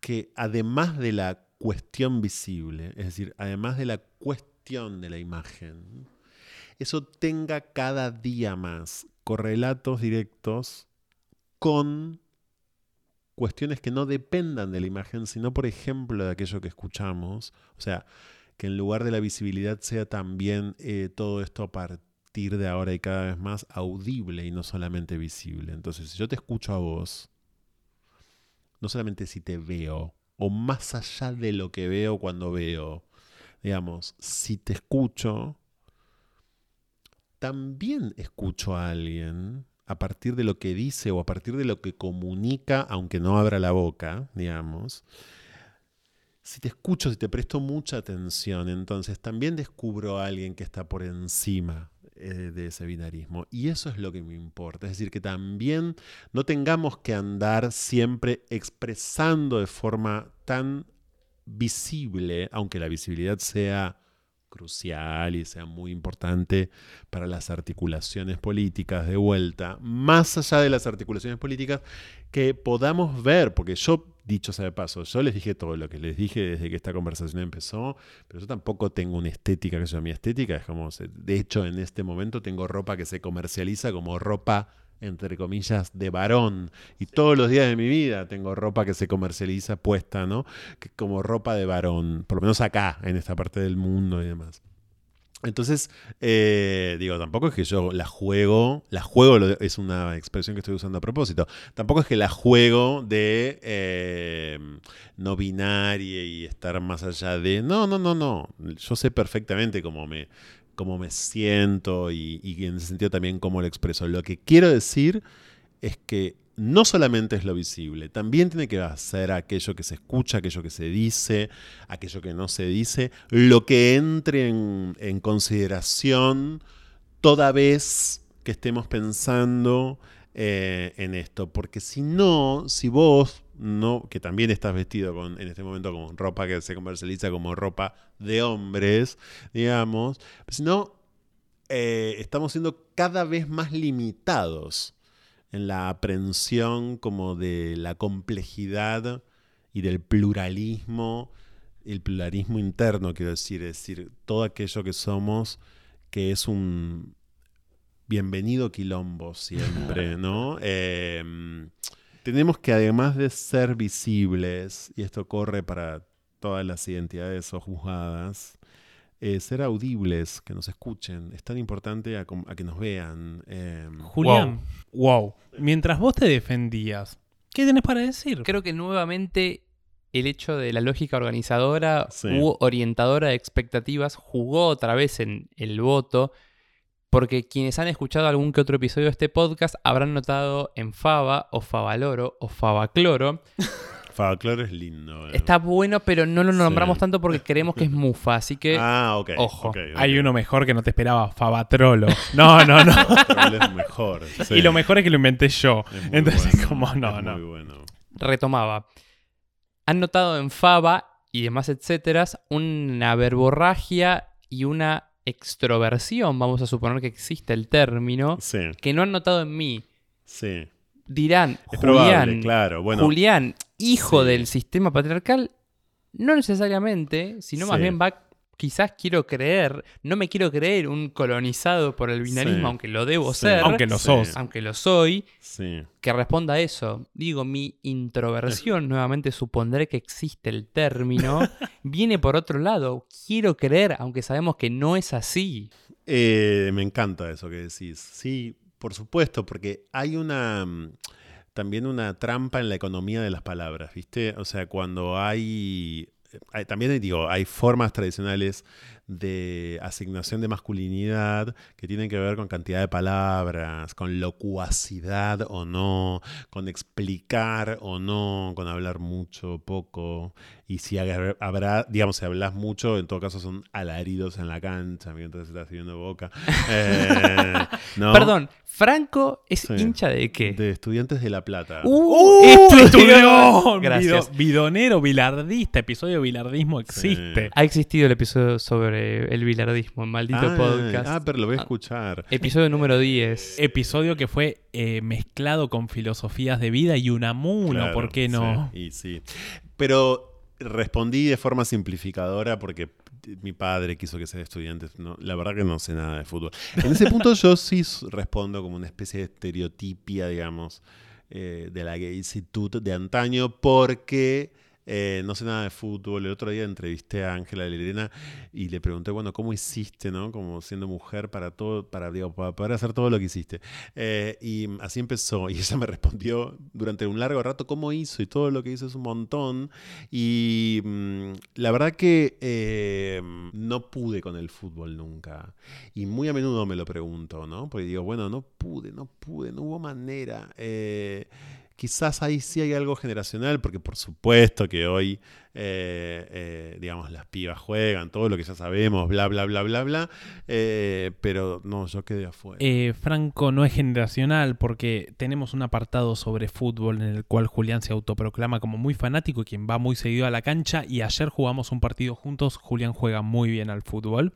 que además de la cuestión visible, es decir, además de la cuestión de la imagen, eso tenga cada día más correlatos directos con cuestiones que no dependan de la imagen, sino por ejemplo de aquello que escuchamos, o sea, que en lugar de la visibilidad sea también eh, todo esto a partir de ahora y cada vez más audible y no solamente visible. Entonces, si yo te escucho a vos, no solamente si te veo, o más allá de lo que veo cuando veo, digamos, si te escucho, también escucho a alguien a partir de lo que dice o a partir de lo que comunica, aunque no abra la boca, digamos. Si te escucho, si te presto mucha atención, entonces también descubro a alguien que está por encima eh, de ese binarismo. Y eso es lo que me importa. Es decir, que también no tengamos que andar siempre expresando de forma tan visible, aunque la visibilidad sea crucial y sea muy importante para las articulaciones políticas de vuelta, más allá de las articulaciones políticas, que podamos ver, porque yo, dicho sea de paso, yo les dije todo lo que les dije desde que esta conversación empezó, pero yo tampoco tengo una estética que sea mi estética, es como, de hecho en este momento tengo ropa que se comercializa como ropa entre comillas, de varón. Y todos los días de mi vida tengo ropa que se comercializa puesta, ¿no? Que como ropa de varón, por lo menos acá, en esta parte del mundo y demás. Entonces, eh, digo, tampoco es que yo la juego, la juego es una expresión que estoy usando a propósito, tampoco es que la juego de eh, no binaria y estar más allá de, no, no, no, no, yo sé perfectamente cómo me, cómo me siento y, en ese sentido también cómo lo expreso. Lo que quiero decir es que no solamente es lo visible, también tiene que ser aquello que se escucha, aquello que se dice, aquello que no se dice, lo que entre en, consideración toda vez que estemos pensando eh, en esto. Porque si no, si vos no, que también estás vestido con, en este momento con ropa que se comercializa como ropa de hombres, digamos, sino eh, estamos siendo cada vez más limitados en la aprehensión como de la complejidad y del pluralismo, el pluralismo interno, quiero decir, es decir, todo aquello que somos, que es un bienvenido quilombo siempre, ¿no? Em, tenemos que además de ser visibles, y esto corre para todas las identidades o juzgadas, eh, ser audibles, que nos escuchen. Es tan importante a, que nos vean. Em, Julián, wow. Mientras vos te defendías, ¿qué tenés para decir? Creo que nuevamente el hecho de la lógica organizadora u orientadora de expectativas jugó otra vez en el voto porque quienes han escuchado algún que otro episodio de este podcast habrán notado en Fava o Favaloro o Favacloro. Favacloro es lindo. Eh. Está bueno, pero no lo nombramos tanto porque creemos que es mufa, así que. Ah, ok. Ojo. Hay uno mejor que no te esperaba, Favatrolo. No, no, no. es mejor. Y lo mejor es que lo inventé yo. Entonces, como no, no. Muy bueno. Retomaba. Han notado en Fava y demás, etcétera, una verborragia y una extroversión, vamos a suponer que existe el término, que no han notado en mí. Sí. Dirán, Julián, claro. bueno, Julián, hijo del sistema patriarcal, no necesariamente, sino más bien va quizás quiero creer, no me quiero creer un colonizado por el binarismo, aunque lo debo ser. Aunque lo sos. Aunque lo soy. Que responda a eso. Digo, mi introversión, nuevamente supondré que existe el término, viene por otro lado. Quiero creer, aunque sabemos que no es así. Eh, me encanta eso que decís. Sí, por supuesto, porque hay una... Mm, también una trampa en la economía de las palabras, ¿viste? O sea, cuando hay, hay- también digo, hay formas tradicionales de asignación de masculinidad que tienen que ver con cantidad de palabras, con locuacidad o no, con explicar o no, con hablar mucho o poco. Y si habrá, digamos, si hablas mucho, en todo caso son alaridos en la cancha mientras estás sirviendo boca. Eh, ¿no? Perdón, ¿Franco es Sí. hincha de qué? De estudiantes de La Plata. ¡Uh! ¡Estudió! estudió. Gracias. Bido- bidonero, bilardista, episodio de bilardismo existe. Ha existido el episodio sobre el bilardismo en Maldito ah, Podcast. ah, pero lo voy a Ah. escuchar. Episodio número 10. Episodio que fue eh, mezclado con filosofías de vida y Unamuno, Claro, ¿por qué no? Sí, y sí. Pero respondí de forma simplificadora porque mi padre quiso que sea estudiante. No, la verdad que no sé nada de fútbol. En ese punto yo sí respondo como una especie de estereotipia, digamos, eh, de la gaysitud de antaño porque... eh, no sé nada de fútbol. El otro día entrevisté a Ángela Lerena y le pregunté, bueno, ¿cómo hiciste, no? Como siendo mujer para todo, para, para poder hacer todo lo que hiciste. Eh, y así empezó. Y ella me respondió durante un largo rato cómo hizo. Y todo lo que hizo es un montón. Y mm, la verdad que eh, no pude con el fútbol nunca. Y muy a menudo me lo pregunto, ¿no? Porque digo, bueno, no pude, no pude, no hubo manera. Quizás ahí sí hay algo generacional, porque por supuesto que hoy, eh, eh, digamos, las pibas juegan, todo lo que ya sabemos, bla, bla, bla, bla, bla. eh, pero no, yo quedé afuera. Eh, Franco no es generacional porque tenemos un apartado sobre fútbol en el cual Julián se autoproclama como muy fanático y quien va muy seguido a la cancha y ayer jugamos un partido juntos, Julián juega muy bien al fútbol.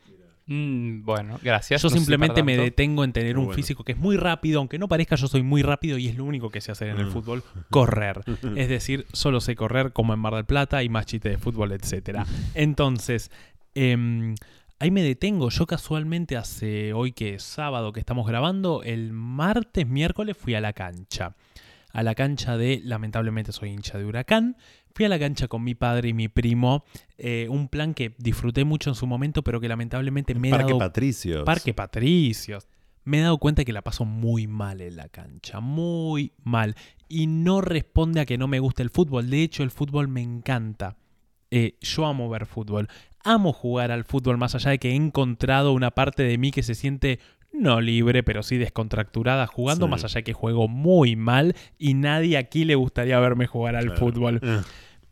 Mm, bueno, gracias. Yo no simplemente me detengo en tener Muy un bueno. físico que es muy rápido, aunque no parezca yo soy muy rápido y es lo único que sé hacer en el Mm. fútbol, correr. Es decir, solo sé correr como en Mar del Plata y más chiste de fútbol, etcétera. Entonces, em, ahí me detengo. Yo casualmente hace hoy que es sábado que estamos grabando, el martes, miércoles fui a la cancha. A la cancha de, lamentablemente soy hincha de Huracán. Fui a la cancha con mi padre y mi primo. eh, un plan que disfruté mucho en su momento, pero que lamentablemente me he Parque dado Patricios. Parque Patricios. Me he dado cuenta que la paso muy mal en la cancha, muy mal. Y no responde a que no me guste el fútbol. De hecho, el fútbol me encanta. Eh, yo amo ver fútbol. Amo jugar al fútbol más allá de que he encontrado una parte de mí que se siente no libre, pero sí descontracturada jugando, Sí. más allá de que juego muy mal y nadie aquí le gustaría verme jugar al Claro. fútbol Eh,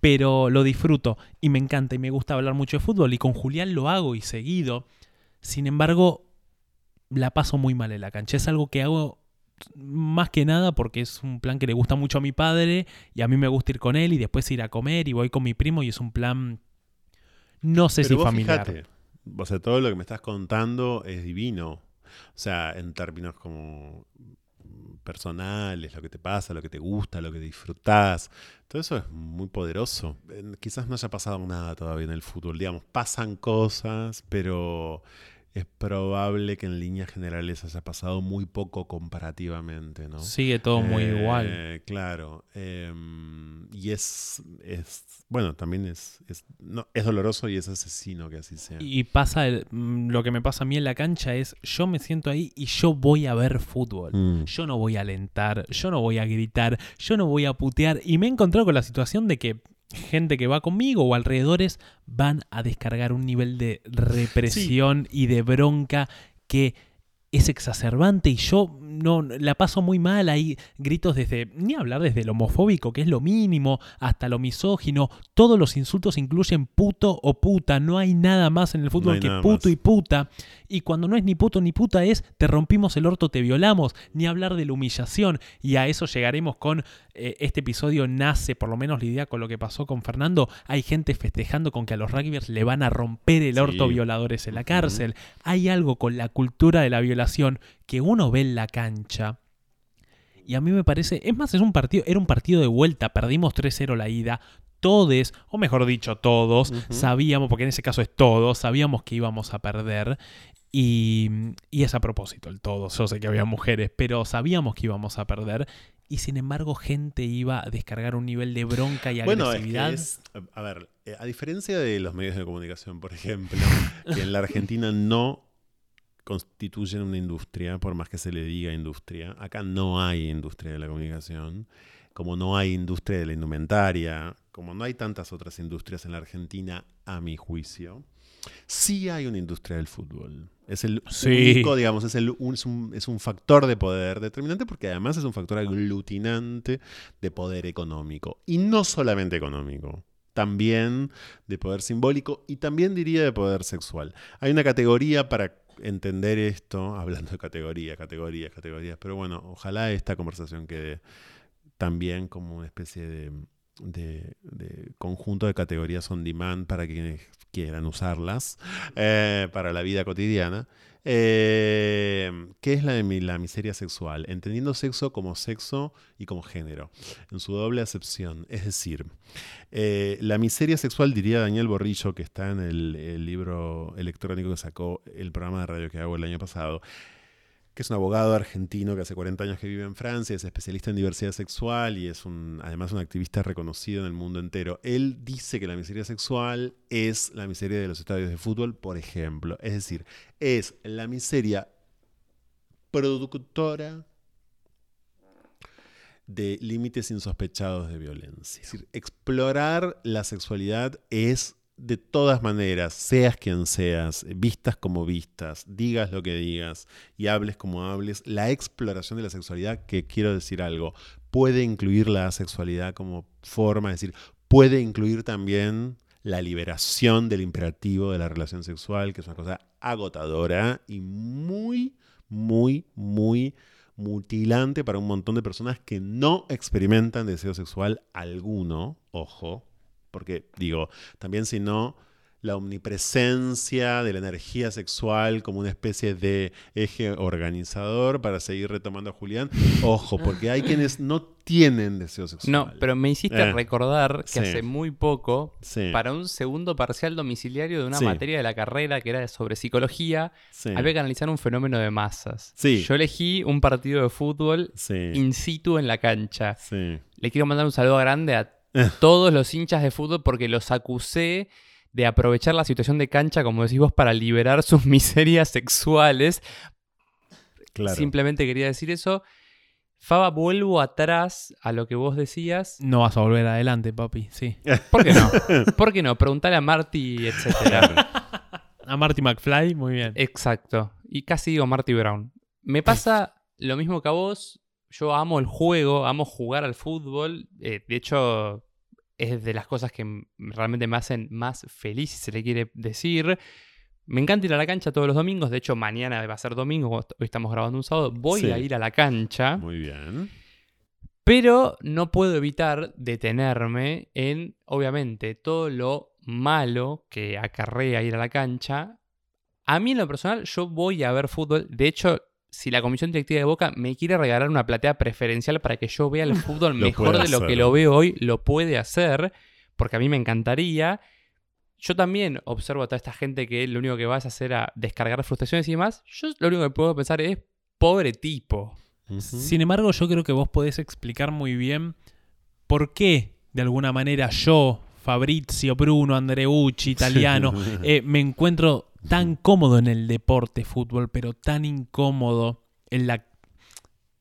pero lo disfruto y me encanta y me gusta hablar mucho de fútbol y con Julián lo hago y seguido. Sin embargo, la paso muy mal en la cancha. Es algo que hago más que nada porque es un plan que le gusta mucho a mi padre y a mí me gusta ir con él y después ir a comer y voy con mi primo y es un plan no sé Pero si vos familiar. fíjate, o sea, todo lo que me estás contando es divino. O sea, en términos como personales, lo que te pasa, lo que te gusta, lo que disfrutás. Todo eso es muy poderoso. Quizás no haya pasado nada todavía en el fútbol. Digamos, pasan cosas, pero es probable que en líneas generales haya pasado muy poco comparativamente, ¿no? Sigue todo muy Eh, igual. Claro. em, y es, es, bueno, también es, es, no, es doloroso y es asesino que así sea. Y pasa el- mm, lo que me pasa a mí en la cancha es yo me siento ahí y yo voy a ver fútbol. Mm. Yo no voy a alentar, yo no voy a gritar, yo no voy a putear. Y me he encontrado con la situación de que gente que va conmigo o alrededores van a descargar un nivel de represión y de bronca que es exacerbante y yo no la paso muy mal. Ahí gritos desde ni hablar desde lo homofóbico que es lo mínimo hasta lo misógino. Todos los insultos incluyen puto o puta. No hay nada más en el fútbol hay que puto más. y puta. Y cuando no es ni puto ni puta es te rompimos el orto te violamos. Ni hablar de la humillación. Y a eso llegaremos con eh, este episodio nace por lo menos la idea con lo que pasó con Fernando hay gente festejando con que a los rugbyers le van a romper el orto Sí. violadores en la cárcel hay algo con la cultura de la violación que uno ve en la cancha. Y a mí me parece, es más, es un partido, era un partido de vuelta, perdimos 3-0 la ida. Todos, o mejor dicho, todos, sabíamos, porque en ese caso es todos, sabíamos que íbamos a perder. Y, y es a propósito el todos, yo sé que había mujeres, pero sabíamos que íbamos a perder. Y sin embargo, gente iba a descargar un nivel de bronca y Bueno, es que agresividad. es- a ver, eh, a diferencia de los medios de comunicación, por ejemplo, que en la Argentina no constituyen una industria, por más que se le diga industria. Acá no hay industria de la comunicación, como no hay industria de la indumentaria, como no hay tantas otras industrias en la Argentina, a mi juicio. Sí hay una industria del fútbol. Es el Sí. único, digamos, es, el, un, es, un, es un factor de poder determinante porque además es un factor aglutinante de poder económico. Y no solamente económico, también de poder simbólico y también diría de poder sexual. Hay una categoría para entender esto, hablando de categorías, categorías, categorías, pero bueno, ojalá esta conversación quede también como una especie de, de- conjunto de categorías on demand para quienes quieran usarlas eh, para la vida cotidiana. Eh, ¿Qué es la la miseria sexual? Entendiendo sexo como sexo y como género, en su doble acepción. Es decir, eh, la miseria sexual, diría Daniel Borrillo, que está en el, el libro electrónico que sacó el programa de radio que hago el año pasado, que es un abogado argentino que hace 40 años que vive en Francia, es especialista en diversidad sexual y es un, además un activista reconocido en el mundo entero. Él dice que la miseria sexual es la miseria de los estadios de fútbol, por ejemplo. Es decir, es la miseria productora de límites insospechados de violencia. Es decir, explorar la sexualidad es de todas maneras, seas quien seas, vistas como vistas, digas lo que digas y hables como hables, la exploración de la sexualidad, que quiero decir algo, puede incluir la asexualidad como forma, es decir, puede incluir también la liberación del imperativo de la relación sexual, que es una cosa agotadora y muy, muy, muy mutilante para un montón de personas que no experimentan deseo sexual alguno, ojo, porque digo, también si no, la omnipresencia de la energía sexual como una especie de eje organizador para seguir retomando a Julián, ojo, porque hay quienes no tienen deseo sexual. No, pero me hiciste Eh, recordar que sí. hace muy poco, Sí, para un segundo parcial domiciliario de una Sí. materia de la carrera que era sobre psicología, había que analizar un fenómeno de masas. Yo elegí un partido de fútbol in situ en la cancha. Le quiero mandar un saludo grande a. todos los hinchas de fútbol porque los acusé de aprovechar la situación de cancha, como decís vos, para liberar sus miserias sexuales. Claro. Simplemente quería decir eso. Faba, vuelvo atrás a lo que vos decías. No vas a volver adelante, papi, sí. ¿Por qué no? ¿Por qué no? Preguntale a Marty, etcétera. A Marty McFly, muy bien. Exacto. Y casi digo Marty Brown. Me pasa lo mismo que a vos. Yo amo el juego, amo jugar al fútbol. Eh, de hecho, es de las cosas que realmente me hacen más feliz, si se le quiere decir. Me encanta ir a la cancha todos los domingos. De hecho, mañana va a ser domingo. Hoy estamos grabando un sábado. Voy Sí. a ir a la cancha. Muy bien. Pero no puedo evitar detenerme en, obviamente, todo lo malo que acarrea ir a la cancha. A mí en lo personal, yo voy a ver fútbol. De hecho, si la comisión directiva de Boca me quiere regalar una platea preferencial para que yo vea el fútbol mejor de lo que lo veo hoy, lo puede hacer, porque a mí me encantaría. Yo también observo a toda esta gente que lo único que va es hacer a descargar frustraciones y demás. Yo lo único que puedo pensar es, pobre tipo. Sin embargo, yo creo que vos podés explicar muy bien por qué, de alguna manera, yo, Fabrizio, Bruno, Andreucci, italiano, eh, me encuentro tan cómodo en el deporte fútbol, pero tan incómodo en la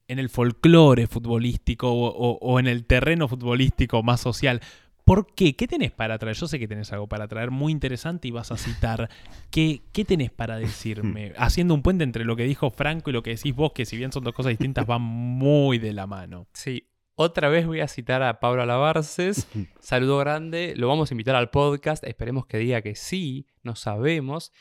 en el folclore futbolístico o, o- o en el terreno futbolístico más social. ¿Por qué? ¿Qué tenés para traer? Yo sé que tenés algo para traer muy interesante y vas a citar. ¿Qué, qué tenés para decirme? Haciendo un puente entre lo que dijo Franco y lo que decís vos, que si bien son dos cosas distintas, van muy de la mano. Sí, otra vez voy a citar a Pablo Alabarces. Saludo grande, lo vamos a invitar al podcast. Esperemos que diga que sí, no sabemos.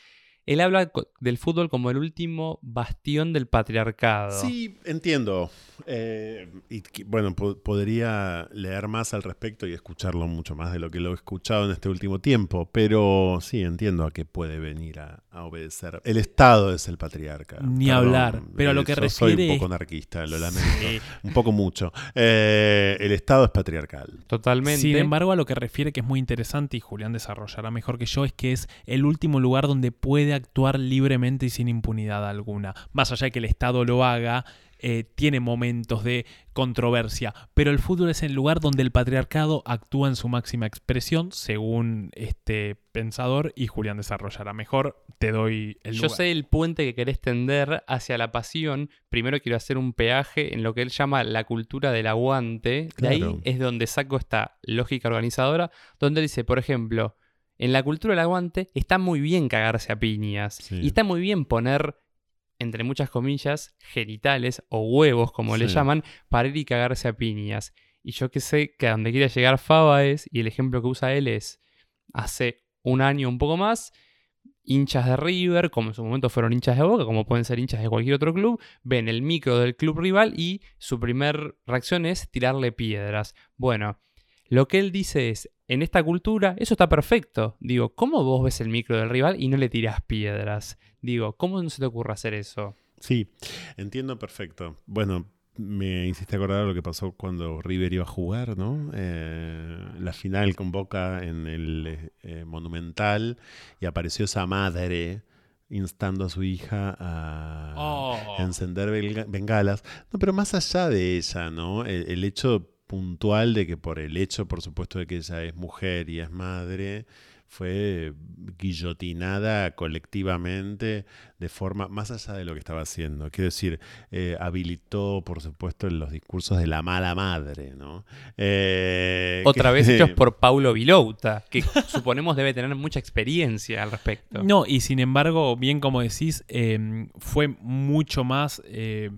Él habla del fútbol como el último bastión del patriarcado. Sí, entiendo. Eh, y que- bueno, po- podría leer más al respecto y escucharlo mucho más de lo que lo he escuchado en este último tiempo, pero sí, entiendo a qué puede venir a, a obedecer. El Estado es el patriarca. Ni hablar, pero a lo eh, que yo Soy refiere- un poco anarquista, lo lamento. Un poco mucho. Eh, el Estado es patriarcal. Totalmente. Sin embargo, a lo que refiere que es muy interesante y Julián desarrollará mejor que yo es que es el último lugar donde puede actuar libremente y sin impunidad alguna. Más allá de que el Estado lo haga, eh, tiene momentos de controversia, pero el fútbol es el lugar donde el patriarcado actúa en su máxima expresión, según este pensador, y Julián desarrollará mejor. Te doy el Yo lugar. sé el puente que querés tender hacia la pasión. Primero quiero hacer un peaje en lo que él llama la cultura del aguante. De ahí es donde saco esta lógica organizadora, donde él dice, por ejemplo, en la cultura del aguante está muy bien cagarse a piñas. Sí. Y está muy bien poner, entre muchas comillas, genitales o huevos, como le llaman, para ir y cagarse a piñas. Y yo que sé que a donde quiere llegar Faba es, y el ejemplo que usa él es, hace un año un poco más, hinchas de River, como en su momento fueron hinchas de Boca, como pueden ser hinchas de cualquier otro club, ven el micro del club rival y su primer reacción es tirarle piedras. Bueno, lo que él dice es, en esta cultura, eso está perfecto. Digo, ¿cómo vos ves el micro del rival y no le tirás piedras? Digo, ¿cómo no se te ocurre hacer eso? Sí, entiendo perfecto. Bueno, me hiciste acordar lo que pasó cuando River iba a jugar, ¿no? Eh, la final con Boca en el eh, Monumental y apareció esa madre instando a su hija a Oh. encender bengalas. No, pero más allá de ella, ¿no? El, el hecho puntual de que por el hecho, por supuesto, de que ella es mujer y es madre, fue guillotinada colectivamente de forma más allá de lo que estaba haciendo. Quiero decir, eh, habilitó, por supuesto, los discursos de la mala madre, ¿no? Eh, Otra que- vez hechos por Paulo Vilouta, que suponemos debe tener mucha experiencia al respecto. No, y sin embargo, bien como decís, eh, fue mucho más eh,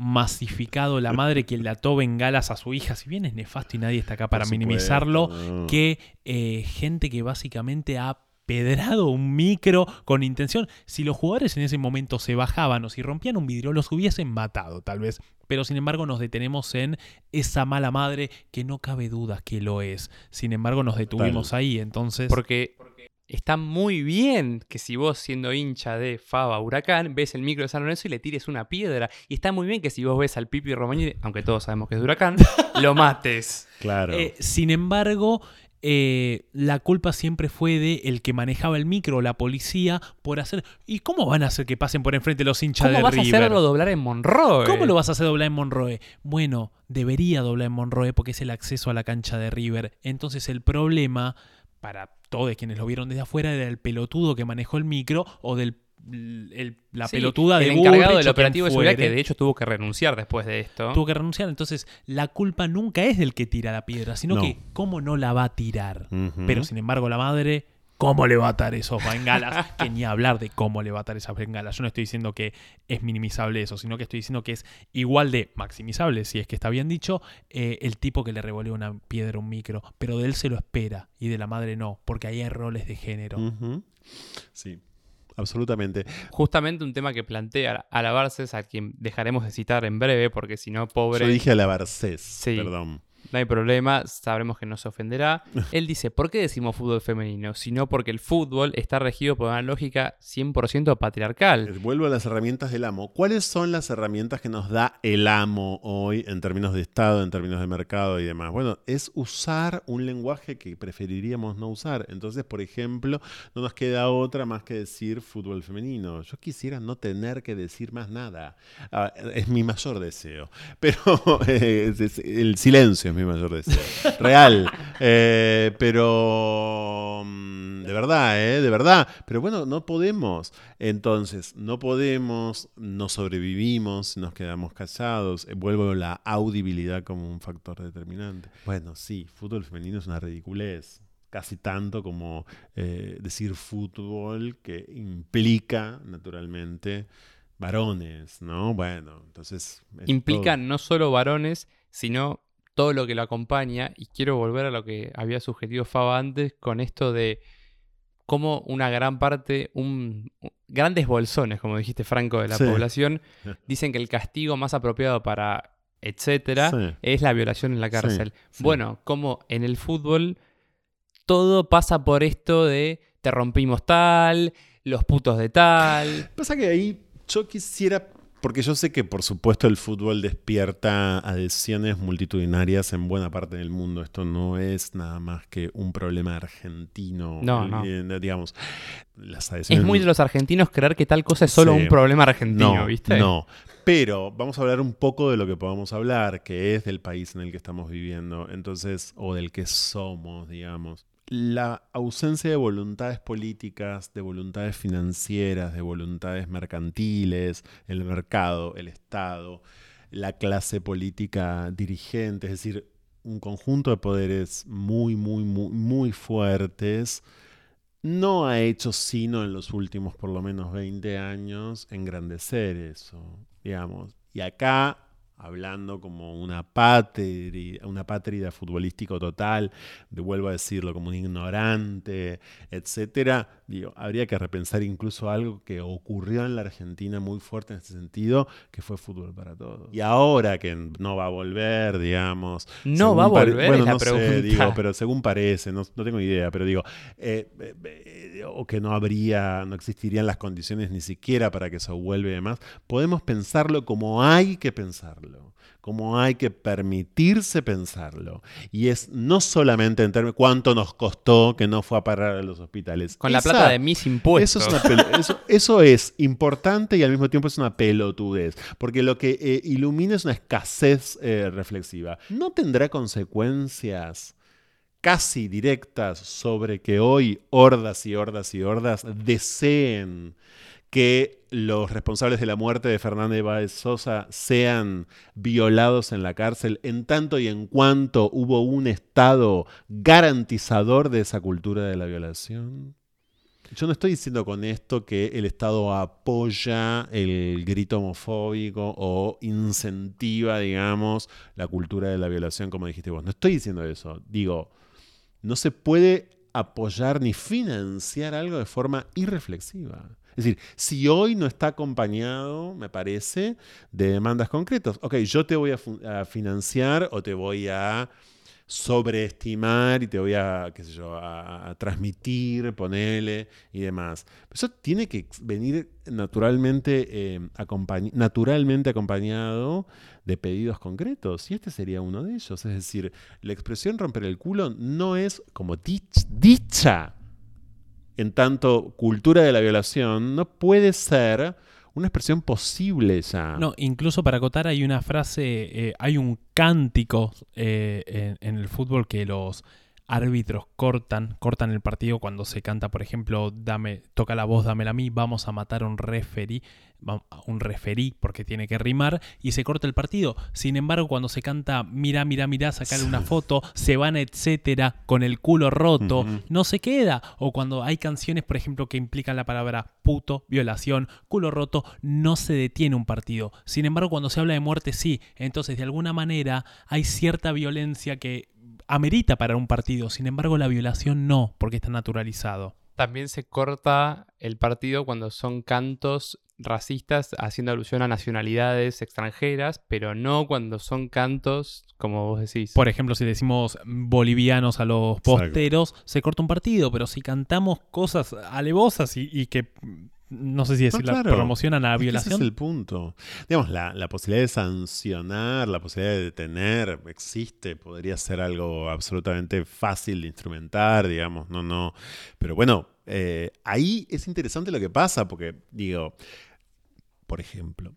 masificado la madre que le ató bengalas a su hija. Si bien es nefasto y nadie está acá para minimizarlo, que eh, gente que básicamente ha pedrado un micro con intención. Si los jugadores en ese momento se bajaban o si rompían un vidrio, los hubiesen matado, tal vez. Pero sin embargo nos detenemos en esa mala madre que no cabe duda que lo es. Sin embargo nos detuvimos ahí, entonces... Porque está muy bien que si vos siendo hincha de Faba Huracán, ves el micro de San Lorenzo y le tires una piedra. Y está muy bien que si vos ves al Pipi Romagnoli, aunque todos sabemos que es de Huracán, lo mates. Claro. Eh, sin embargo, eh, la culpa siempre fue de el que manejaba el micro, la policía, por hacer. ¿Y cómo van a hacer que pasen por enfrente los hinchas ¿Cómo de vas River? a hacerlo doblar en Monroe? ¿Cómo lo vas a hacer doblar en Monroe? Bueno, debería doblar en Monroe porque es el acceso a la cancha de River. Entonces el problema, para todos quienes lo vieron desde afuera, era el pelotudo que manejó el micro o del el- la Sí, pelotuda de el encargado del operativo de seguridad que de hecho tuvo que renunciar después de esto. tuvo que renunciar. Entonces, la culpa nunca es del que tira la piedra, sino No. que cómo no la va a tirar. Pero sin embargo, la madre, ¿cómo le va a atar esos bengalas? que ni hablar de cómo le va a atar esas bengalas. Yo no estoy diciendo que es minimizable eso, sino que estoy diciendo que es igual de maximizable, si es que está bien dicho, eh, el tipo que le revolea una piedra a un micro. Pero de él se lo espera y de la madre no, porque ahí hay roles de género. Sí, absolutamente. Justamente un tema que plantea Alabarces, a quien dejaremos de citar en breve, porque si no, pobre, Yo dije a la Barcés, Sí. perdón. No hay problema, sabremos que no se ofenderá. Él dice, ¿por qué decimos fútbol femenino? Sino porque el fútbol está regido por una lógica 100% patriarcal. Vuelvo a las herramientas del amo. ¿Cuáles son las herramientas que nos da el amo hoy en términos de Estado, en términos de mercado y demás? Bueno, es usar un lenguaje que preferiríamos no usar. Entonces, por ejemplo, no nos queda otra más que decir fútbol femenino. Yo quisiera no tener que decir más nada. Ah, es mi mayor deseo. Pero eh, es- es- el silencio es mi mayor deseo. Real. Eh, pero mm, de verdad, ¿eh? De verdad. Pero bueno, no podemos. Entonces, no podemos, no sobrevivimos, nos quedamos callados. Eh, Vuelvo a la audibilidad como un factor determinante. Bueno, sí, fútbol femenino es una ridiculez. Casi tanto como eh, decir fútbol que implica, naturalmente, varones, ¿no? Bueno, entonces... es Implica todo. no solo varones, sino todo lo que lo acompaña. Y quiero volver a lo que había sugerido Faba antes con esto de cómo una gran parte, un, grandes bolsones, como dijiste Franco, de la Sí. población, dicen que el castigo más apropiado para etcétera Sí. es la violación en la cárcel. sí. Bueno, como en el fútbol todo pasa por esto de te rompimos tal, los putos de tal. Pasa que ahí yo quisiera Porque yo sé que, por supuesto, el fútbol despierta adhesiones multitudinarias en buena parte del mundo. Esto no es nada más que un problema argentino. No, no. Eh, Digamos, las Es adhesiones... muy de los argentinos creer que tal cosa es solo Sí. un problema argentino, no, ¿viste? No, pero vamos a hablar un poco de lo que podamos hablar, que es del país en el que estamos viviendo, entonces, o del que somos, digamos. La ausencia de voluntades políticas, de voluntades financieras, de voluntades mercantiles, el mercado, el Estado, la clase política dirigente, es decir, un conjunto de poderes muy, muy, muy, muy fuertes, no ha hecho sino en los últimos por lo menos 20 años engrandecer eso, digamos. Y acá, hablando como una patria, una pátrida futbolístico total, de, vuelvo a decirlo, como un ignorante, etcétera, digo, habría que repensar incluso algo que ocurrió en la Argentina muy fuerte en este sentido, que fue fútbol para todos. Y ahora que no va a volver, digamos. No va a volver, bueno, es la no sé, pregunta. digo, pero según parece, no, no tengo idea, pero digo, eh, eh, eh, o que no habría, no existirían las condiciones ni siquiera para que eso vuelva y demás, podemos pensarlo como hay que pensarlo, como hay que permitirse pensarlo. Y es no solamente en términos cuánto nos costó que no fue a parar a los hospitales. Con la plata de mis impuestos. eso es, una pelo- eso, eso es importante y al mismo tiempo es una pelotudez, porque lo que eh, ilumina es una escasez eh, reflexiva. ¿No tendrá consecuencias casi directas sobre que hoy hordas y hordas y hordas deseen que los responsables de la muerte de Fernández Báez Sosa sean violados en la cárcel en tanto y en cuanto hubo un Estado garantizador de esa cultura de la violación? Yo no estoy diciendo con esto que el Estado apoya el grito homofóbico o incentiva, digamos, la cultura de la violación, como dijiste vos. No estoy diciendo eso. Digo, no se puede apoyar ni financiar algo de forma irreflexiva. Es decir, si hoy no está acompañado, me parece, de demandas concretas. Ok, yo te voy a, financiar o te voy a sobreestimar y te voy a, qué sé yo, a, transmitir, ponele y demás. Eso tiene que venir naturalmente, eh, acompañ- naturalmente acompañado de pedidos concretos. Y este sería uno de ellos. Es decir, la expresión romper el culo no es como dich- dicha en tanto cultura de la violación, no puede ser una expresión posible ya. No, incluso para acotar hay una frase, eh, hay un cántico eh, en, en el fútbol que los árbitros cortan, cortan el partido cuando se canta, por ejemplo, dame, toca la voz, dámela a mí, vamos a matar a un referí, un referí porque tiene que rimar y se corta el partido. Sin embargo, cuando se canta mira, mira, mira, sacarle una foto, se van etcétera con el culo roto, no se queda. O cuando hay canciones, por ejemplo, que implican la palabra puto, violación, culo roto, no se detiene un partido. Sin embargo, cuando se habla de muerte, sí. Entonces, de alguna manera, hay cierta violencia que amerita para un partido. Sin embargo, la violación no, porque está naturalizado. También se corta el partido cuando son cantos racistas haciendo alusión a nacionalidades extranjeras, pero no cuando son cantos, como vos decís. Por ejemplo, si decimos bolivianos a los Exacto. posteros, se corta un partido, pero si cantamos cosas alevosas y, y que no sé si decirla, claro. promocionan a la Es que violación, Ese es el punto. Digamos, la, la posibilidad de sancionar, la posibilidad de detener, existe, podría ser algo absolutamente fácil de instrumentar, digamos, no, no. Pero bueno, eh, ahí es interesante lo que pasa, porque, digo, por ejemplo,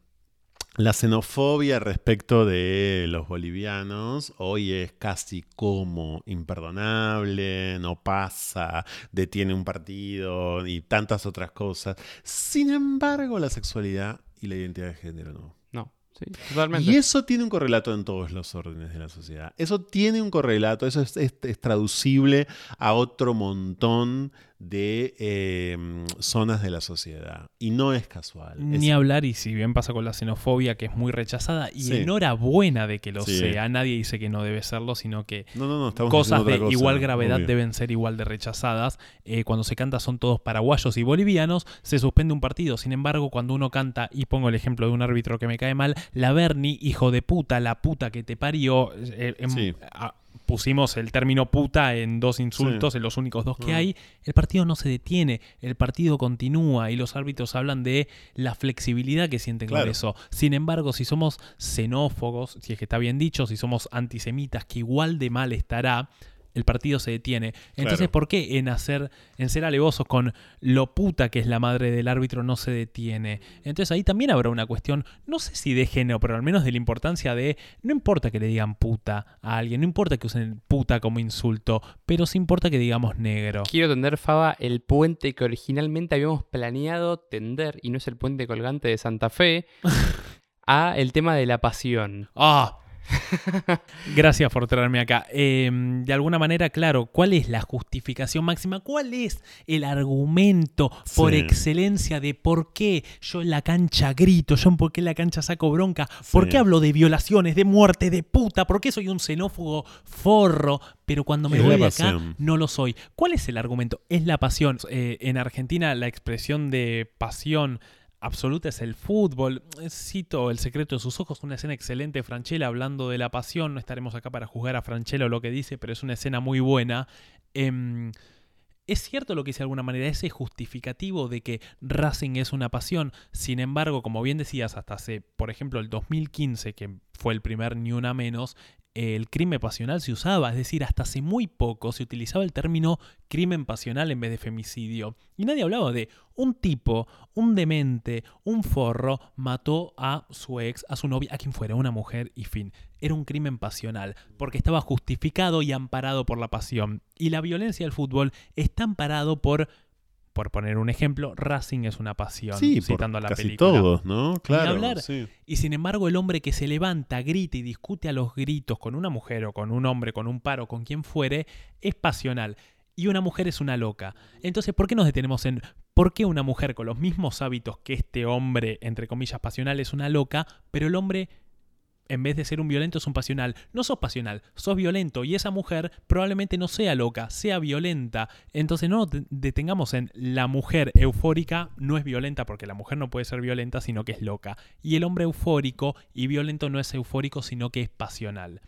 la xenofobia respecto de los bolivianos hoy es casi como imperdonable, no pasa, detiene un partido y tantas otras cosas. Sin embargo, la sexualidad y la identidad de género no. No, sí, totalmente. Y eso tiene un correlato en todos los órdenes de la sociedad. Eso tiene un correlato, eso es, es- es traducible a otro montón de eh, zonas de la sociedad. Y no es casual. Ni Es- hablar, y si bien pasa con la xenofobia, que es muy rechazada, y Sí. enhorabuena de que lo Sí. sea. Nadie dice que no debe serlo, sino que no, no, no, estamos cosas de cosa, igual gravedad obvio. deben ser igual de rechazadas. Eh, cuando se canta son todos paraguayos y bolivianos, se suspende un partido. Sin embargo, cuando uno canta, y pongo el ejemplo de un árbitro que me cae mal, la Berni, hijo de puta, la puta que te parió, eh, em- Sí. a- pusimos el término puta en dos insultos, Sí. en los únicos dos que hay, el partido no se detiene, el partido continúa y los árbitros hablan de la flexibilidad que sienten con eso. Sin embargo, si somos xenófobos, si es que está bien dicho, si somos antisemitas, que igual de mal estará, el partido se detiene. Entonces, Claro. ¿por qué en hacer, en ser alevosos con lo puta que es la madre del árbitro no se detiene? Entonces ahí también habrá una cuestión, no sé si de género, pero al menos de la importancia de, no importa que le digan puta a alguien, no importa que usen puta como insulto, pero sí importa que digamos negro. Quiero tender, Faba, el puente que originalmente habíamos planeado tender, y no es el puente colgante de Santa Fe, a el tema de la pasión. ¡Ah! Gracias por traerme acá. Eh, de alguna manera, claro, ¿cuál es la justificación máxima? ¿Cuál es el argumento por Sí. excelencia de por qué yo en la cancha grito, yo en por qué en la cancha saco bronca, por Sí. qué hablo de violaciones, de muerte, de puta, por qué soy un xenófobo forro, pero cuando me Es voy de acá no lo soy? ¿Cuál es el argumento? Es la pasión. Eh, en Argentina la expresión de pasión absoluta es el fútbol. Cito El secreto de sus ojos, una escena excelente de Franchella hablando de la pasión. No estaremos acá para juzgar a Franchella o lo que dice, pero es una escena muy buena. Em, es cierto lo que dice de alguna manera, ese justificativo de que Racing es una pasión. Sin embargo, como bien decías, hasta hace, por ejemplo, el 2015, que fue el primer Ni Una Menos, el crimen pasional se usaba, es decir, hasta hace muy poco se utilizaba el término crimen pasional en vez de femicidio. Y nadie hablaba de un tipo, un demente, un forro, mató a su ex, a su novia, a quien fuera, una mujer y fin. Era un crimen pasional, porque estaba justificado y amparado por la pasión. Y la violencia del fútbol está amparado por, por poner un ejemplo, Racing es una pasión, Sí, por citando a la casi película. todos, ¿no? Claro. hablar. sí. Y sin embargo, el hombre que se levanta, grita y discute a los gritos con una mujer o con un hombre, con un paro, con quien fuere, es pasional. Y una mujer es una loca. Entonces, ¿por qué nos detenemos en por qué una mujer con los mismos hábitos que este hombre, entre comillas, pasional, es una loca, pero el hombre, en vez de ser un violento, es un pasional? No sos pasional, sos violento. Y esa mujer probablemente no sea loca, sea violenta. Entonces, no detengamos en la mujer eufórica no es violenta, porque la mujer no puede ser violenta, sino que es loca. Y el hombre eufórico y violento no es eufórico, sino que es pasional.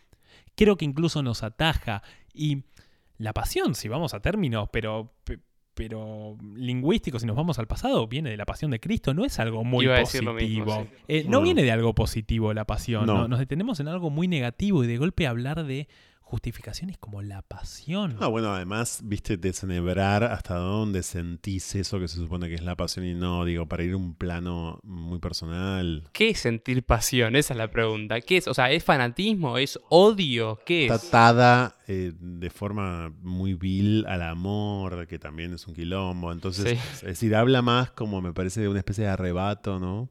Creo que incluso nos ataja. Y la pasión, si vamos a términos, pero, pe- pero lingüísticos, si nos vamos al pasado, viene de la pasión de Cristo, no es algo muy Iba positivo. mismo, sí. Eh, no Mm. viene de algo positivo la pasión, No. ¿no? nos detenemos en algo muy negativo y de golpe hablar de justificaciones como la pasión. Ah, bueno, además, viste, desenhebrar hasta dónde sentís eso que se supone que es la pasión y no, digo, para ir a un plano muy personal. ¿Qué es sentir pasión? Esa es la pregunta. ¿Qué es? O sea, ¿es fanatismo? ¿Es odio? ¿Qué Está es? atada eh, de forma muy vil al amor, que también es un quilombo. Entonces, Sí. es decir, habla más como me parece de una especie de arrebato, ¿no?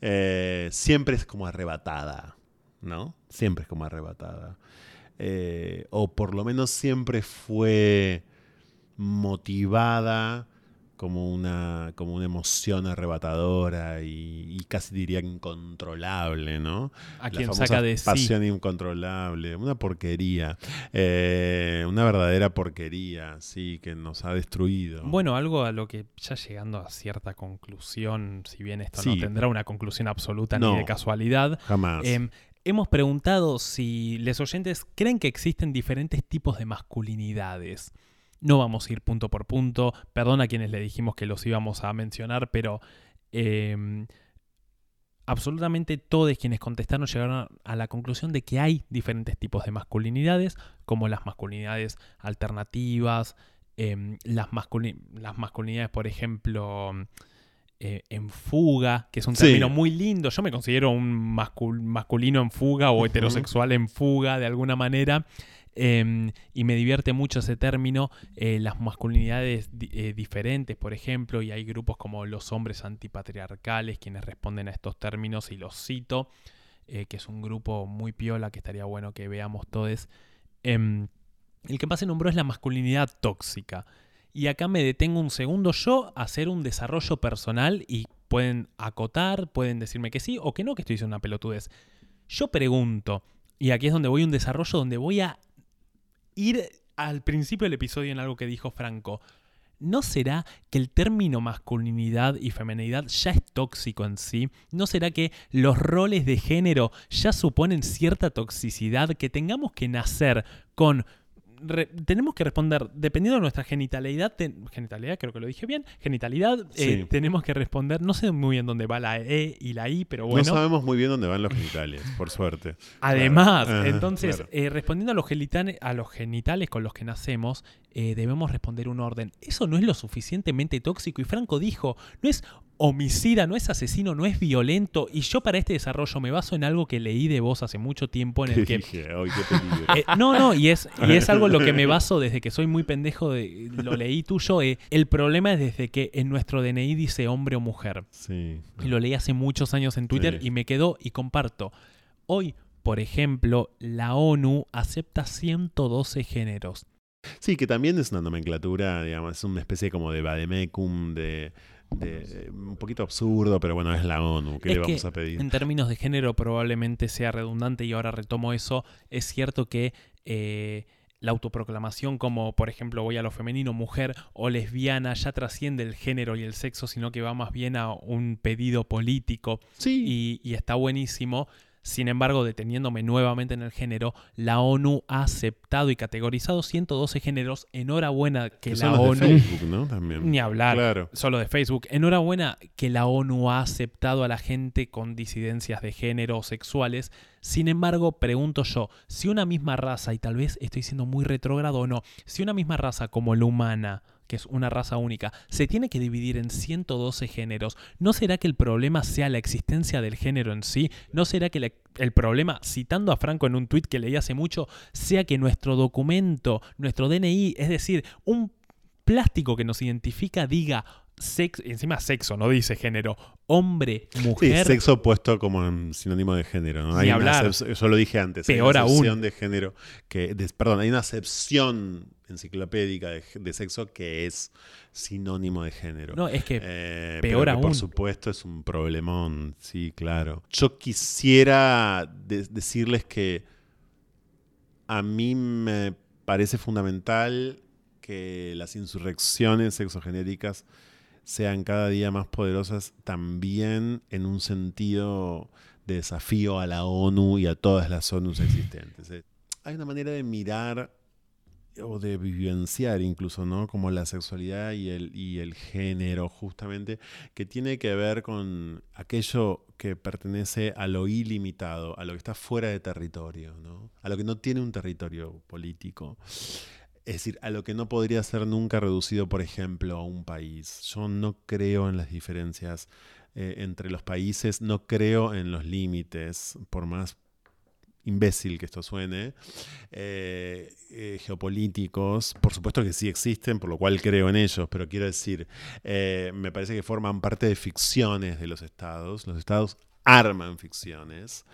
Eh, siempre es como arrebatada, ¿no? Siempre es como arrebatada. Eh, o por lo menos siempre fue motivada como una, como una emoción arrebatadora y, y casi diría incontrolable, ¿no? a La quien saca de sí. pasión incontrolable, una porquería, eh, una verdadera porquería, sí, que nos ha destruido. Bueno, algo a lo que ya llegando a cierta conclusión, si bien esto no tendrá una conclusión absoluta No. ni de casualidad, jamás. em, hemos preguntado si los oyentes creen que existen diferentes tipos de masculinidades. No vamos a ir punto por punto, perdón a quienes le dijimos que los íbamos a mencionar, pero em, absolutamente todos quienes contestaron llegaron a la conclusión de que hay diferentes tipos de masculinidades, como las masculinidades alternativas, em, las, masculi- las masculinidades, por ejemplo, eh, en fuga, que es un Sí. término muy lindo. Yo me considero un mascul- masculino en fuga o heterosexual en fuga de alguna manera. em, y me divierte mucho ese término, eh, las masculinidades eh, diferentes, por ejemplo, y hay grupos como los hombres antipatriarcales quienes responden a estos términos y los cito, que es un grupo muy piola que estaría bueno que veamos todos. Em, el que más se nombró es la masculinidad tóxica. Y acá me detengo un segundo yo a hacer un desarrollo personal y pueden acotar, pueden decirme que sí o que no, que estoy diciendo una pelotudez. Yo pregunto, y aquí es donde voy a un desarrollo donde voy a ir al principio del episodio en algo que dijo Franco. ¿no será que el término masculinidad y feminidad ya es tóxico en sí? ¿No será que los roles de género ya suponen cierta toxicidad que tengamos que nacer con re- tenemos que responder, dependiendo de nuestra genitalidad, ten- genitalidad, creo que lo dije bien, genitalidad, eh, Sí. tenemos que responder, no sé muy bien dónde va la E y la I, pero bueno. No sabemos muy bien dónde van los genitales, por suerte. Además, Claro. Entonces, claro. eh, respondiendo a los, gelitane- a los genitales con los que nacemos, eh, debemos responder un orden. Eso no es lo suficientemente tóxico. Y Franco dijo, no es homicida, no es asesino, no es violento. Y yo para este desarrollo me baso en algo que leí de vos hace mucho tiempo en ¿Qué el que... dije? Ay, qué. Eh, no, no, y es, y es algo en lo que me baso desde que soy muy pendejo, de, lo leí tuyo. eh, el problema es desde que en nuestro DNI dice hombre o mujer. Sí. Y lo leí hace muchos años en Twitter Sí. y me quedó y comparto. Hoy, por ejemplo, la ONU acepta 112 géneros. Sí, que también es una nomenclatura, digamos, es una especie como de vademecum, de, de- un poquito absurdo, pero bueno, es la ONU, ¿qué Es le vamos que a pedir? En términos de género probablemente sea redundante y ahora retomo eso. Es cierto que eh, la autoproclamación como, por ejemplo, voy a lo femenino, mujer o lesbiana, ya trasciende el género y el sexo, sino que va más bien a un pedido político. Sí, y, y está buenísimo. Sin embargo, deteniéndome nuevamente en el género, la ONU ha aceptado y categorizado 112 géneros. Enhorabuena que, que la ONU... de Facebook, ¿no? También. Ni hablar, Claro. solo de Facebook. Enhorabuena que la ONU ha aceptado a la gente con disidencias de género o sexuales. Sin embargo, pregunto yo, si una misma raza, y tal vez estoy siendo muy retrógrado o no, si una misma raza como la humana, que es una raza única, se tiene que dividir en 112 géneros, ¿no será que el problema sea la existencia del género en sí? ¿No será que el problema, citando a Franco en un tuit que leí hace mucho, sea que nuestro documento, nuestro DNI, es decir, un plástico que nos identifica diga sexo, encima sexo, no dice género, hombre, Sí, mujer. sexo puesto como en sinónimo de género. ¿no? Ni Hay una hablar. acep- yo lo dije antes. hay Peor una aún. de género que, de- perdón, hay una acepción enciclopédica de, de sexo que es sinónimo de género. No, es que Eh, peor que, aún. Por supuesto es un problemón, sí, claro. Yo quisiera de- decirles que a mí me parece fundamental que las insurrecciones sexogenéricas sean cada día más poderosas también en un sentido de desafío a la ONU y a todas las ONUs existentes. Eh, Hay una manera de mirar o de vivenciar incluso, ¿no? Como la sexualidad y el, y el género, justamente, que tiene que ver con aquello que pertenece a lo ilimitado, a lo que está fuera de territorio, ¿no? A lo que no tiene un territorio político. Es decir, a lo que no podría ser nunca reducido, por ejemplo, a un país. Yo no creo en las diferencias eh, entre los países, no creo en los límites, por más imbécil que esto suene, eh, eh, geopolíticos, por supuesto que sí existen, por lo cual creo en ellos, pero quiero decir, me parece que forman parte de ficciones de los estados, los estados arman ficciones,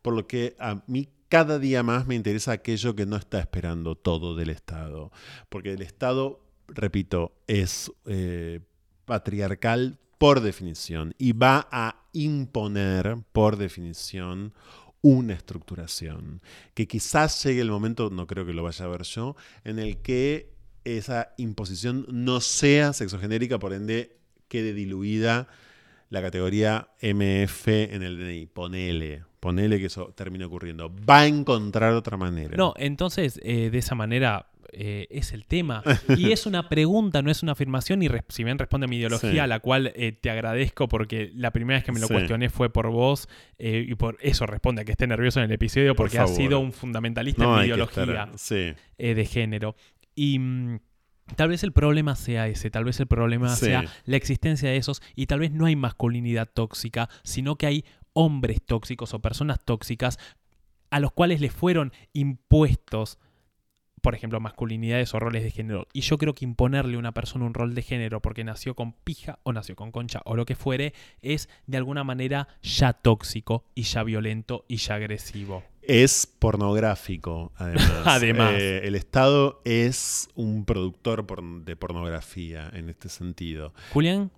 por lo que a mí cada día más me interesa aquello que no está esperando todo del Estado, porque el Estado, repito, es eh, patriarcal por definición y va a imponer por definición una estructuración, que quizás llegue el momento, no creo que lo vaya a ver yo, en el que esa imposición no sea sexogenérica, por ende quede diluida la categoría MF en el DNI. Ponele, ponele que eso termine ocurriendo. Va a encontrar otra manera. No, entonces eh, de esa manera eh, es el tema. Y es una pregunta, no es una afirmación. Y si bien responde a mi ideología, Sí. a la cual eh, te agradezco porque la primera vez que me lo Sí. cuestioné fue por vos. eh, y por eso responde a que esté nervioso en el episodio Por porque ha favor. sido un fundamentalista no en mi ideología estar- Sí. de género. Y mm, tal vez el problema sea ese, tal vez el problema Sí. sea la existencia de esos y tal vez no hay masculinidad tóxica, sino que hay hombres tóxicos o personas tóxicas a los cuales les fueron impuestos, por ejemplo, masculinidades o roles de género. Y yo creo que imponerle a una persona un rol de género porque nació con pija o nació con concha o lo que fuere, es de alguna manera ya tóxico y ya violento y ya agresivo. Es pornográfico, además. Además. Eh, el Estado es un productor por- de pornografía en este sentido. Julián,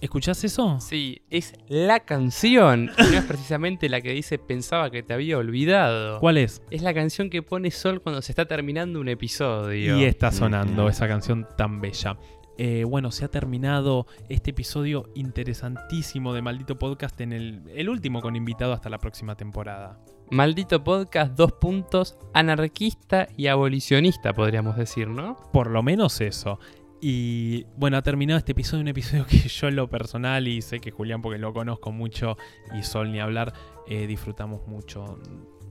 ¿escuchás eso? Sí, es la canción. No es precisamente la que dice pensaba que te había olvidado. ¿Cuál es? Es la canción que pone Sol cuando se está terminando un episodio. Y está sonando esa canción tan bella. Eh, bueno, se ha terminado este episodio interesantísimo de Maldito Podcast en el, el último con invitado hasta la próxima temporada. Maldito podcast, dos puntos, anarquista y abolicionista, podríamos decir, ¿no? Por lo menos eso. Y bueno, ha terminado este episodio, un episodio que yo en lo personal, y sé que Julián porque lo conozco mucho, y Sol ni hablar, eh, disfrutamos mucho.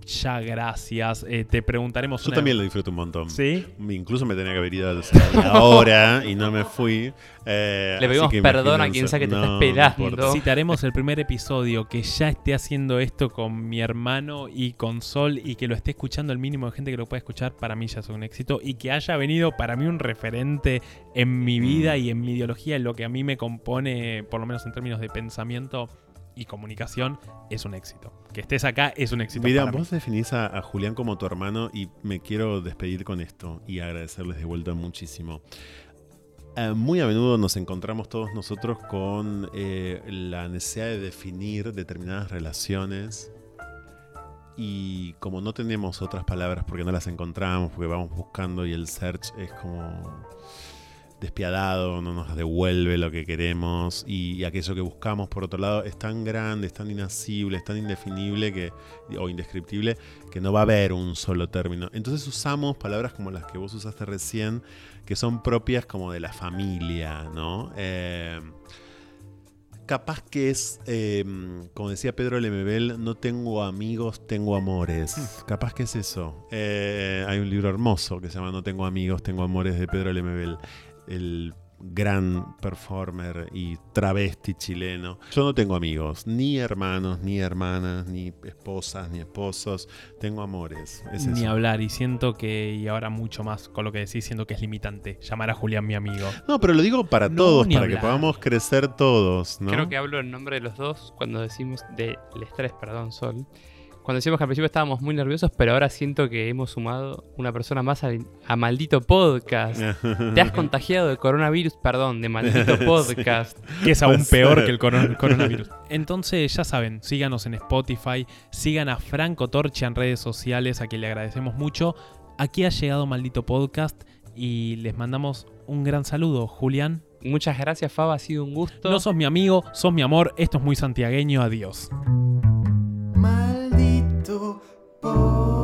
Ya, gracias. Eh, te preguntaremos Yo una- también lo disfruto un montón. ¿Sí? Incluso me tenía que haber ido a la hora y no me fui. Eh, Le pedimos perdón a quien sea que te está No, esperando. haremos el primer episodio que ya esté haciendo esto con mi hermano y con Sol y que lo esté escuchando el mínimo de gente que lo pueda escuchar, para mí ya es un éxito. Y que haya venido para mí un referente en mi vida y en mi ideología, en lo que a mí me compone, por lo menos en términos de pensamiento y comunicación, es un éxito. Que estés acá es un éxito. Mira, para mí. vos definís a, a Julián como tu hermano y me quiero despedir con esto y agradecerles de vuelta muchísimo. Eh, muy a menudo nos encontramos todos nosotros con eh, la necesidad de definir determinadas relaciones y como no tenemos otras palabras porque no las encontramos, porque vamos buscando y el search es como despiadado, no nos devuelve lo que queremos y, aquello que buscamos por otro lado es tan grande, es tan inasible, es tan indefinible que, o indescriptible que no va a haber un solo término. Entonces usamos palabras como las que vos usaste recién, que son propias como de la familia, ¿no? Eh, capaz que es, eh, como decía Pedro Lemebel, no tengo amigos, tengo amores. Capaz que es eso. Eh, hay un libro hermoso que se llama No tengo amigos, tengo amores de Pedro Lemebel. El gran performer y travesti chileno. Yo no tengo amigos, ni hermanos, ni hermanas, ni esposas, ni esposos. Tengo amores. Es Ni eso. hablar, y siento que, y ahora mucho más con lo que decís, siento que es limitante llamar a Julián mi amigo. No, pero lo digo para No, todos, para que podamos crecer todos, ¿no? Creo que hablo en nombre de los dos cuando decimos del estrés, perdón, Sol. Cuando decimos que al principio estábamos muy nerviosos, pero ahora siento que hemos sumado una persona más al- a, maldito podcast. Te has contagiado de coronavirus, perdón, de maldito podcast. que es aún peor que el coron- coronavirus. Entonces, ya saben, síganos en Spotify, sigan a Franco Torcha en redes sociales, a quien le agradecemos mucho. Aquí ha llegado Maldito Podcast y les mandamos un gran saludo, Julián. Muchas gracias, Faba, ha sido un gusto. No sos mi amigo, sos mi amor, esto es muy santiagueño, adiós. Maldito podcast.